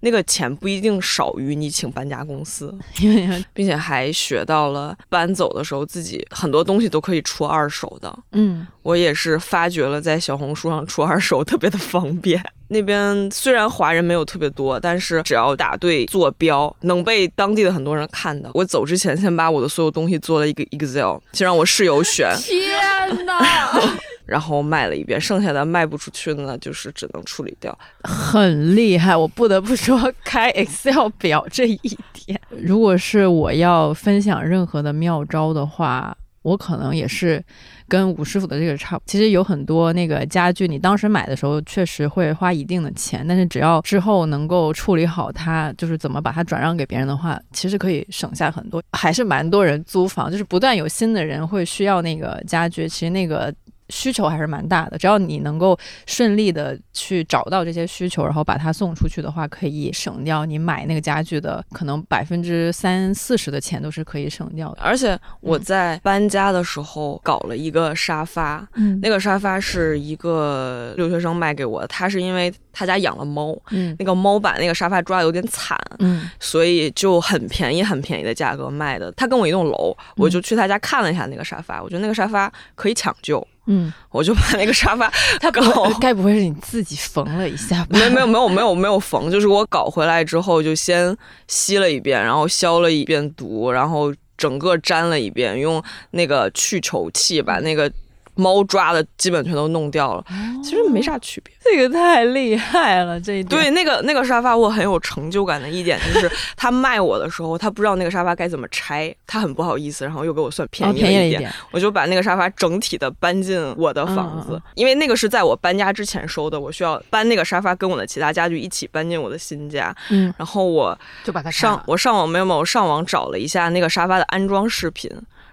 那个钱不一定少于你请搬家公司，[laughs] 并且还学到了搬走的时候自己很多东西都可以出二手的。嗯，我也是发觉了在小红书上出二手特别的方便。那边虽然华人没有特别多，但是只要打对坐标，能被当地的很多人看到。我走之前先把我的所有东西做了一个 Excel，先让我室友选。天哪！[laughs] 然后卖了一遍，剩下的卖不出去的呢，就是只能处理掉。很厉害，我不得不说，开 Excel 表这一点，如果是我要分享任何的妙招的话，我可能也是跟吴师傅的这个差。其实有很多那个家具，你当时买的时候确实会花一定的钱，但是只要之后能够处理好它，就是怎么把它转让给别人的话，其实可以省下很多。还是蛮多人租房，就是不断有新的人会需要那个家具，其实那个。需求还是蛮大的，只要你能够顺利的去找到这些需求，然后把它送出去的话，可以省掉你买那个家具的可能百分之三四十的钱都是可以省掉的。而且我在搬家的时候搞了一个沙发，嗯，那个沙发是一个留学生卖给我的，他是因为他家养了猫，嗯，那个猫把那个沙发抓的有点惨，嗯，所以就很便宜很便宜的价格卖的。他跟我一栋楼，我就去他家看了一下那个沙发，我觉得那个沙发可以抢救。嗯，我就把那个沙发，[laughs] 它搞，[laughs] 该不会是你自己缝了一下吧？没没有没有没有没有缝，就是我搞回来之后就先吸了一遍，然后消了一遍毒，然后整个粘了一遍，用那个去臭器把那个猫抓的基本全都弄掉了，其实没啥区别。这个太厉害了，这一点。对，那个那个沙发我很有成就感的一点就是，[laughs] 他卖我的时候，他不知道那个沙发该怎么拆，他很不好意思，然后又给我算便哦宜了一点，我就把那个沙发整体的搬进我的房子，因为那个是在我搬家之前收的，我需要搬那个沙发跟我的其他家具一起搬进我的新家，嗯，然后我就把它上我上网没有没有上网找了一下那个沙发的安装视频，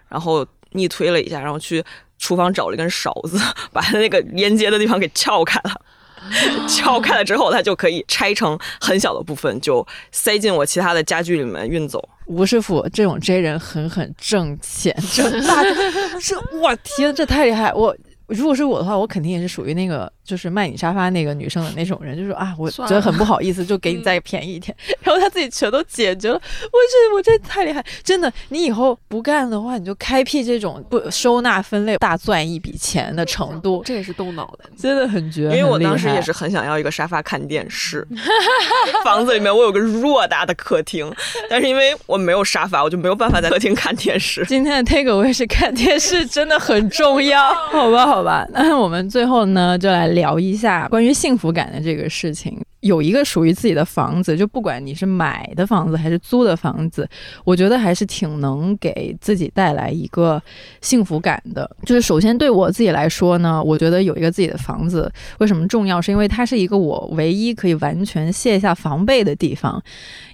然后逆推了一下，然后去厨房找了一根勺子，[laughs] 把它那个连接的地方给撬开了。[laughs] 撬开了之后，它就可以拆成很小的部分，就塞进我其他的家具里面运走。吴师傅这种 J 人狠狠挣钱挣大，[laughs] 这我天，这太厉害！我如果是我的话，我肯定也是属于那个就是卖你沙发那个女生的那种人，就是说啊，我觉得很不好意思，就给你再便宜一点，[laughs] 然后他自己全都解决了。我这我这太厉害，真的，你以后不干的话，你就开辟这种不收纳分类大赚一笔钱的程度，这也是动脑的。真的很绝。因为我当时也是很想要一个沙发看电视，[laughs] 房子里面我有个偌大的客厅，但是因为我没有沙发，我就没有办法在客厅看电视。今天的 take away 是看电视真的很重要，好吧，好吧。那我们最后呢，就来聊一下关于幸福感的这个事情。有一个属于自己的房子，就不管你是买的房子还是租的房子，我觉得还是挺能给自己带来一个幸福感的。就是首先对我自己来说呢，我觉得有一个自己的房子为什么重要，是因为它是一个我唯一可以完全卸下防备的地方。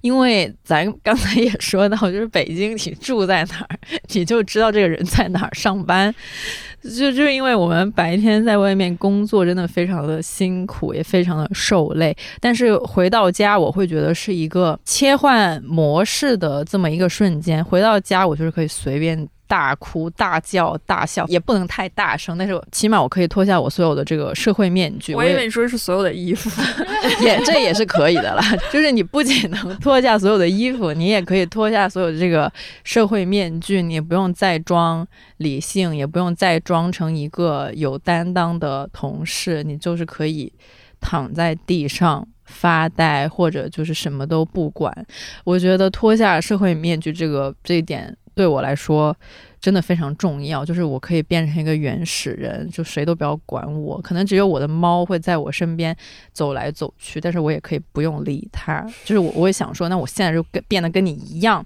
因为咱刚才也说到，就是北京你住在哪儿，[laughs] 你就知道这个人在哪儿上班。就就是因为我们白天在外面工作，真的非常的辛苦，也非常的受累。但是回到家，我会觉得是一个切换模式的这么一个瞬间。回到家，我就是可以随便。大哭大叫大笑也不能太大声，但是起码我可以脱下我所有的这个社会面具。我以为你说是所有的衣服，[laughs] 也这也是可以的啦。就是你不仅能脱下所有的衣服，你也可以脱下所有的这个社会面具，你也不用再装理性，也不用再装成一个有担当的同事，你就是可以躺在地上。发呆或者就是什么都不管，我觉得脱下社会面具这个这一点对我来说真的非常重要。就是我可以变成一个原始人，就谁都不要管我，可能只有我的猫会在我身边走来走去，但是我也可以不用理它。就是我我也想说，那我现在就跟变得跟你一样。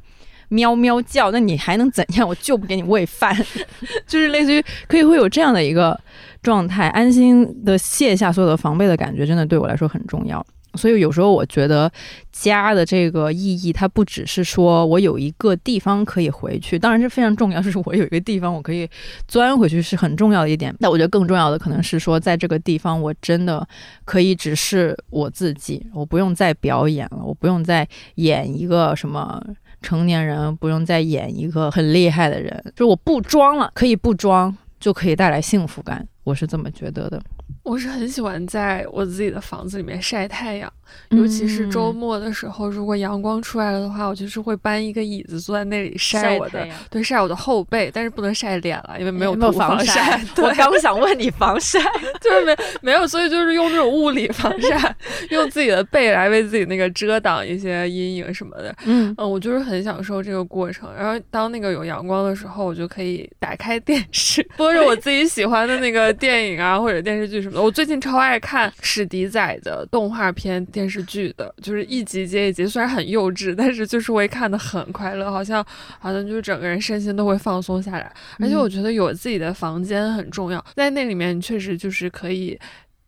喵喵叫，那你还能怎样？我就不给你喂饭，[laughs] 就是类似于可以会有这样的一个状态，安心的卸下所有的防备的感觉，真的对我来说很重要。所以有时候我觉得家的这个意义，它不只是说我有一个地方可以回去，当然这非常重要，就是我有一个地方我可以钻回去是很重要的一点。但我觉得更重要的可能是说，在这个地方我真的可以只是我自己，我不用再表演了，我不用再演一个什么。成年人不用再演一个很厉害的人，就是我不装了，可以不装，就可以带来幸福感。我是这么觉得的。我是很喜欢在我自己的房子里面晒太阳，尤其是周末的时候，如果阳光出来了的话，我就是会搬一个椅子坐在那里晒我的，对，晒我的后背，但是不能晒脸了，因为没有没有防晒。[laughs] 对我刚想问你防晒，[laughs] 就是没没有，所以就是用这种物理防晒，用自己的背来为自己那个遮挡一些阴影什么的。嗯嗯，我就是很享受这个过程。然后当那个有阳光的时候，我就可以打开电视，播着我自己喜欢的那个电影啊或者电视剧什么的。我最近超爱看史迪仔的动画片电视剧的，就是一集接一集，虽然很幼稚，但是就是会看的很快乐，好像好像就是整个人身心都会放松下来。而且我觉得有自己的房间很重要，在那里面你确实就是可以。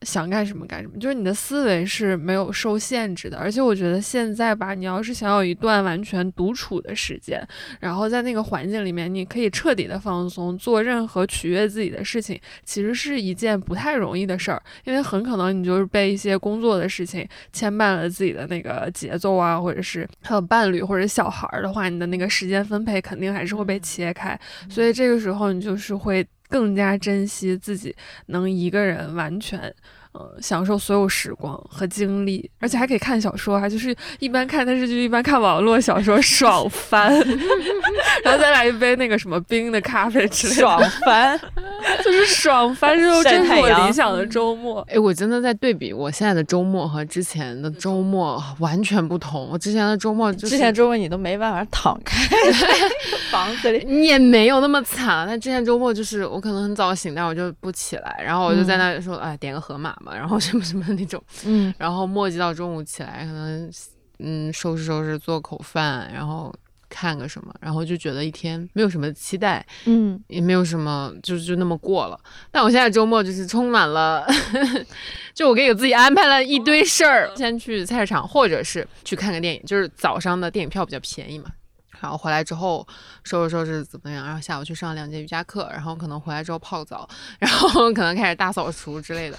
想干什么干什么，就是你的思维是没有受限制的。而且我觉得现在吧，你要是想有一段完全独处的时间，然后在那个环境里面，你可以彻底的放松，做任何取悦自己的事情，其实是一件不太容易的事儿。因为很可能你就是被一些工作的事情牵绊了自己的那个节奏啊，或者是还有伴侣或者小孩儿的话，你的那个时间分配肯定还是会被切开。所以这个时候你就是会。更加珍惜自己能一个人完全，呃，享受所有时光和精力，而且还可以看小说，还就是一般看电视剧，一般看网络小说，爽翻，[laughs] 然后再来一杯那个什么冰的咖啡之类的，爽翻。[laughs] 就是爽翻，[laughs] 这晒真是我理想的周末。哎，我真的在对比我现在的周末和之前的周末完全不同。我之前的周末就是之前周末你都没办法躺开 [laughs] 房子里，你也没有那么惨，但之前周末就是我可能很早醒，但我就不起来，然后我就在那里说，哎，点个盒马嘛，然后什么什么那种，嗯。然后磨叽到中午起来，可能嗯收拾收拾做口饭，然后看个什么，然后就觉得一天没有什么期待，嗯也没有什么，就就那么过了。但我现在周末就是充满了，[laughs] 就我给我自己安排了一堆事儿，先去菜市场，或者是去看个电影，就是早上的电影票比较便宜嘛。然后回来之后收拾收拾怎么样？然后下午去上两节瑜伽课，然后可能回来之后泡个澡，然后可能开始大扫除之类的。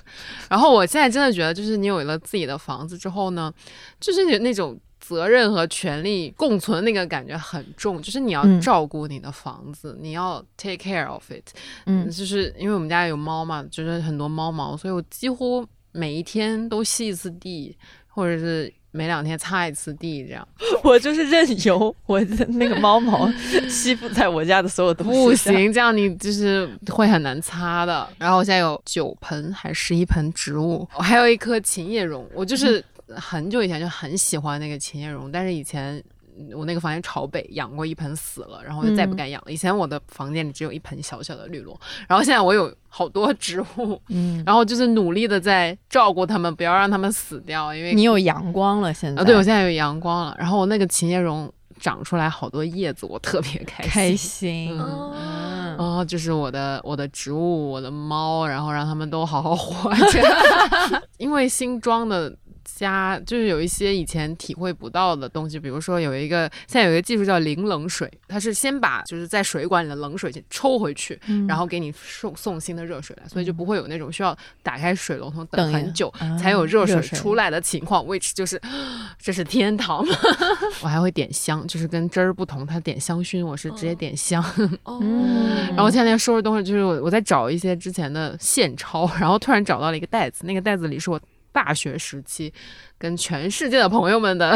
然后我现在真的觉得，就是你有了自己的房子之后呢，就是有那种责任和权利共存那个感觉很重，就是你要嗯照顾你的房子，你要 take care of it。嗯就是因为我们家有猫嘛，就是很多猫毛，所以我几乎每一天都吸一次地，或者是每两天擦一次地这样。[laughs] 我就是任由我的那个猫毛吸附在我家的所有东西。不行，这样你就是会很难擦的。然后我现在有九盆还是十一盆植物，我还有一棵琴叶榕。我就是很久以前就很喜欢那个琴叶榕，但是以前。我那个房间朝北，养过一盆死了，然后我就再不敢养了。以前我的房间里只有一盆小小的绿萝，然后现在我有好多 [laughs] 植物，嗯，然后就是努力的在照顾它们，不要让它们死掉，因为你有阳光了，现在啊，对我现在有阳光了，然后我那个琴叶榕长出来好多叶子，我特别开心。开心。嗯嗯哦，就是我的我的植物，我的猫，然后让它们都好好活着。[laughs] 因为新装的家，就是有一些以前体会不到的东西，比如说有一个现在有一个技术叫零冷水，它是先把就是在水管里的冷水先抽回去，嗯然后给你送送新的热水来，所以就不会有那种需要打开水龙头等很久啊才有热水出来的情况，which 就是这是天堂。[laughs] 我还会点香，就是跟汁儿不同，它点香薰，我是直接点香。[laughs] 哦，嗯然后前两天收拾东西，就是我我在找一些之前的现钞，然后突然找到了一个袋子，那个袋子里是我大学时期跟全世界的朋友们的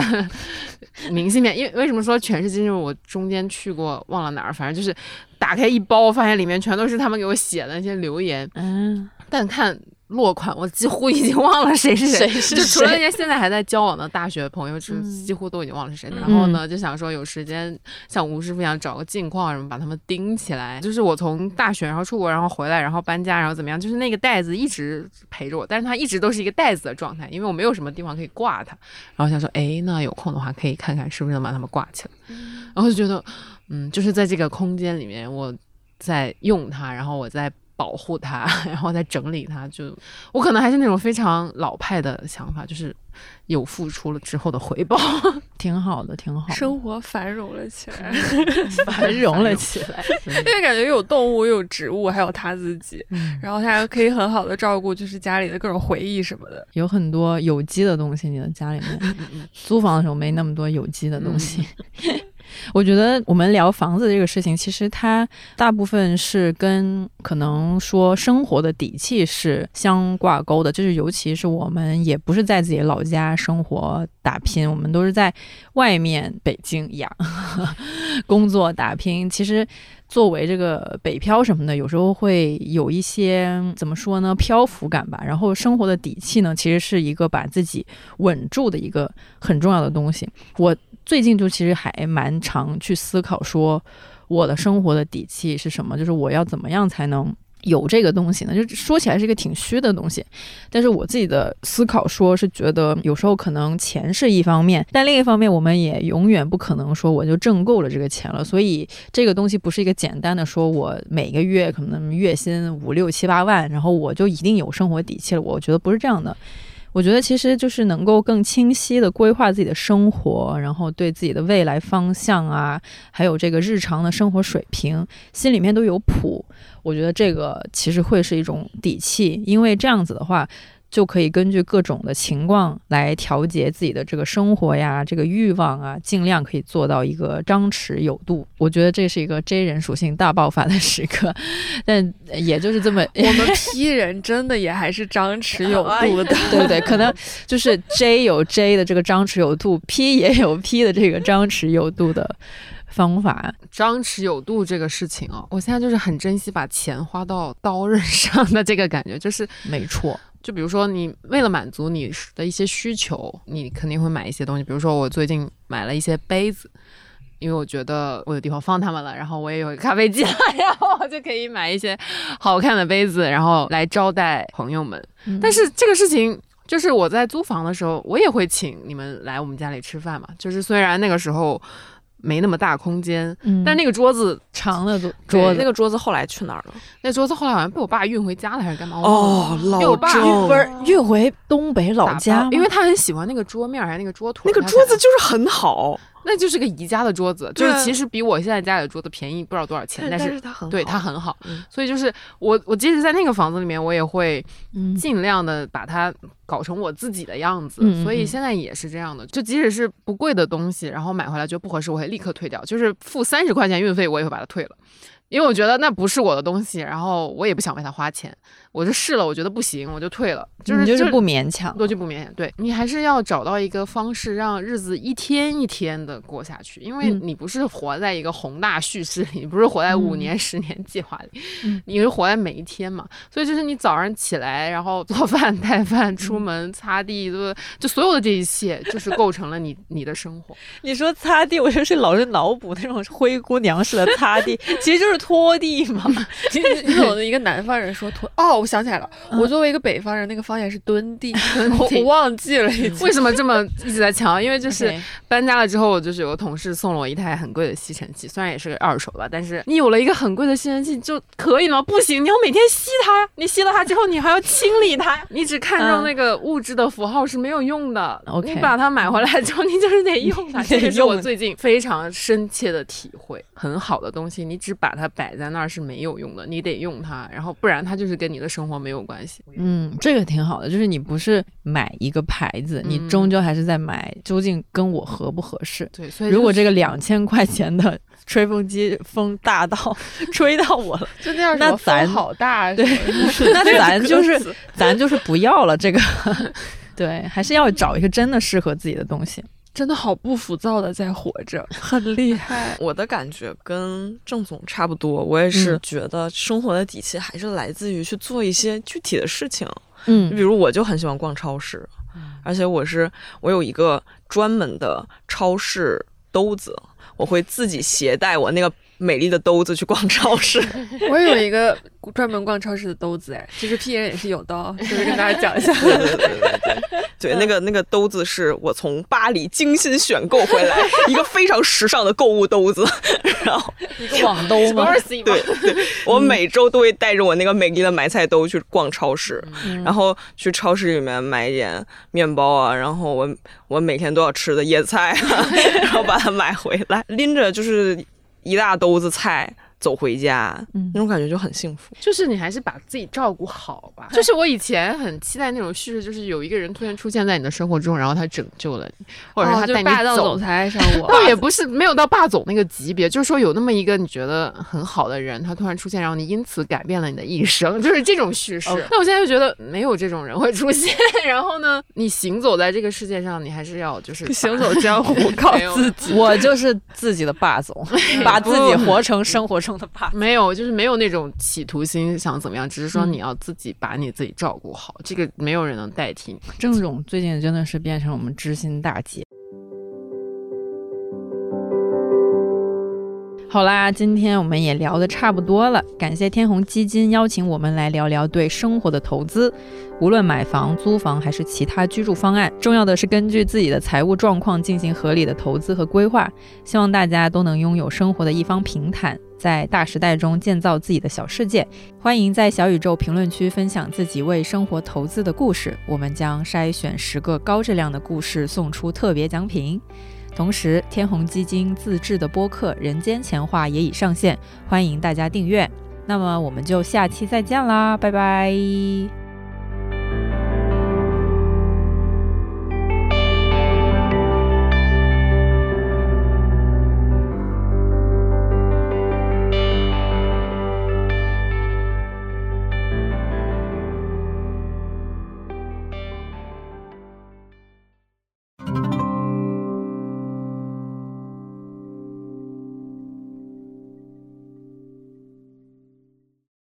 [laughs] 明信片。因为为什么说全世界？因为我中间去过忘了哪儿，反正就是打开一包，发现里面全都是他们给我写的那些留言，嗯，但看。落款我几乎已经忘了谁是谁，谁是就除了那些现在还在交往的大学朋友，是嗯几乎都已经忘了是谁。然后呢，就想说有时间像吴师傅一样找个镜框什么，把他们钉起来。就是我从大学然后出国，然后回来，然后搬家，然后怎么样，就是那个袋子一直陪着我，但是它一直都是一个袋子的状态，因为我没有什么地方可以挂它。然后想说，哎，那有空的话可以看看是不是能把它们挂起来。然后就觉得，嗯，就是在这个空间里面，我在用它，然后我在。保护它，[laughs] 然后再整理它，就我可能还是那种非常老派的想法，就是有付出了之后的回报。[laughs] 挺好的，挺好的，生活繁荣了起来，[laughs] 繁荣了起来。嗯因为感觉有动物、有植物，还有他自己，然后他还可以很好的照顾，就是家里的各种回忆什么的。有很多有机的东西，你的家里面。租房的时候没那么多有机的东西。我觉得我们聊房子这个事情，其实它大部分是跟可能说生活的底气是相挂钩的，就是尤其是我们也不是在自己老家生活打拼，我们都是在外面北京呀 [laughs] 工作打拼。其实作为这个北漂什么的，有时候会有一些怎么说呢，漂浮感吧。然后生活的底气呢，其实是一个把自己稳住的一个很重要的东西。我最近就其实还蛮常去思考说，我的生活的底气是什么？就是我要怎么样才能。有这个东西呢，就说起来是一个挺虚的东西，但是我自己的思考说是觉得有时候可能钱是一方面，但另一方面我们也永远不可能说我就挣够了这个钱了，所以这个东西不是一个简单的说我每个月可能月薪五六七八万，然后我就一定有生活底气了，我觉得不是这样的。我觉得其实就是能够更清晰的规划自己的生活，然后对自己的未来方向啊，还有这个日常的生活水平，心里面都有谱。我觉得这个其实会是一种底气，因为这样子的话，就可以根据各种的情况来调节自己的这个生活呀，这个欲望啊，尽量可以做到一个张弛有度。我觉得这是一个 J 人属性大爆发的时刻，[laughs] 但也就是这么。[laughs] 我们 P 人真的也还是张弛有度的，[laughs] 对不对，可能就是 J 有 J 的这个张弛有度，P 也有 P 的这个张弛有度的方法？张弛有度这个事情哦，我现在就是很珍惜把钱花到刀刃上的这个感觉，就是没错，就比如说你为了满足你的一些需求，你肯定会买一些东西，比如说我最近买了一些杯子。因为我觉得我有地方放它们了，然后我也有咖啡机了，[laughs] 然后我就可以买一些好看的杯子，然后来招待朋友们。但是这个事情就是我在租房的时候，我也会请你们来我们家里吃饭嘛。就是虽然那个时候没那么大空间，嗯但那个桌子，长的桌子，那个桌子后来去哪儿了？那桌子后来好像被我爸运回家了还是干嘛？哦，老爸郑不是运回东北老家因为他很喜欢那个桌面还是那个桌腿，那个桌子就是很好，那就是个宜家的桌子，就是其实比我现在家里的桌子便宜不知道多少钱，但但是它很好，对它很好，嗯所以就是我我即使在那个房子里面，我也会嗯尽量的把它搞成我自己的样子。所以现在也是这样的，就即使是不贵的东西，然后买回来觉得不合适，我会立刻退掉，就是付三十块钱运费，我也会把它退了。因为我觉得那不是我的东西，然后我也不想为他花钱，我就试了，我觉得不行，我就退了。就是你就是不勉强。多就不勉强，对你还是要找到一个方式，让日子一天一天的过下去，因为嗯你不是活在一个宏大叙事里，[laughs] 你不是活在五嗯年、十年计划里，嗯 [laughs] 你是活在每一天嘛。所以就是你早上起来，然后做饭、带饭、出嗯门、擦地，对吧？就所有的这一切，就是构成了你你的生活。[laughs] 你说擦地，我就是老是脑补那种灰姑娘式的擦地，其实就是拖地吗。你你有的一个南方人说拖 [laughs] 哦，我想起来了，我作为一个北方人，那个方言是蹲地，[laughs] 我我忘记了。为什么这么一直在强？因为就是 [laughs] 搬家了之后，就是有个同事送了我一台很贵的吸尘器，虽然也是个二手吧，但是你有了一个很贵的吸尘器就可以吗？不行，你要每天吸它呀！你吸了它之后，你还要清理它呀。你只看重嗯那个物质的符号是没有用的。你把它买回来之后，你就是得用它。这个是我最近非常深切的体会。很好的东西，你只把它摆在那儿是没有用的，你得用它，然后不然它就是跟你的生活没有关系。嗯，这个挺好的，就是你不是买一个牌子，你嗯终究还是在买究竟跟我合不合适。对，所以如果这个两千块钱的吹风机风大到 [laughs] 吹到我了，就那样，那咱好大，[laughs] 对 [laughs] 那咱就是咱就是不要了这个。对，还是要找一个真的适合自己的东西。真的好不浮躁的在活着，很厉害。我的感觉跟郑总差不多，我也是嗯觉得生活的底气还是来自于去做一些具体的事情。嗯比如我就很喜欢逛超市，而且我是我有一个专门的超市兜子，我会自己携带我那个美丽的兜子去逛超市。[laughs] 我也有一个专门逛超市的兜子，哎，其实 P 人也是有的，[laughs] 就是跟大家讲一下。对对对对对，对，那个那个兜子是我从巴黎精心选购回来，[laughs] 一个非常时尚的购物兜子。然后，一个网兜吗？对对对，我每周都会带着我那个美丽的买菜兜去逛超市，嗯然后去超市里面买一点面包啊，然后我我每天都要吃的野菜啊，然后把它买回来，拎着就是一大兜子菜走回家，嗯那种感觉就很幸福。就是你还是把自己照顾好吧。就是我以前很期待那种叙事，就是有一个人突然出现在你的生活中，然后他拯救了你，或者是哦他带你就霸道总。裁爱上我，[laughs] 倒也不是没有到霸总那个级别，就是说有那么一个你觉得很好的人，他突然出现，然后你因此改变了你的一生，[laughs] 就是这种叙事。那我现在就觉得没有这种人会出现。然后呢，你行走在这个世界上，你还是要就是行走江湖 [laughs] 靠自己。我就是自己的霸总，把自己活成生活中的霸。没有，就是没有那种企图心想怎么样，只是说嗯你要自己把你自己照顾好，这个没有人能代替你。郑总最近真的是变成我们知心大姐。好啦，今天我们也聊得差不多了，感谢天弘基金邀请我们来聊聊对生活的投资。无论买房、租房还是其他居住方案，重要的是根据自己的财务状况进行合理的投资和规划。希望大家都能拥有生活的一方平坦，在大时代中建造自己的小世界。欢迎在小宇宙评论区分享自己为生活投资的故事，我们将筛选十个高质量的故事送出特别奖品。同时，天弘基金自制的播客《人间钱话》也已上线，欢迎大家订阅。那么我们就下期再见啦，拜拜。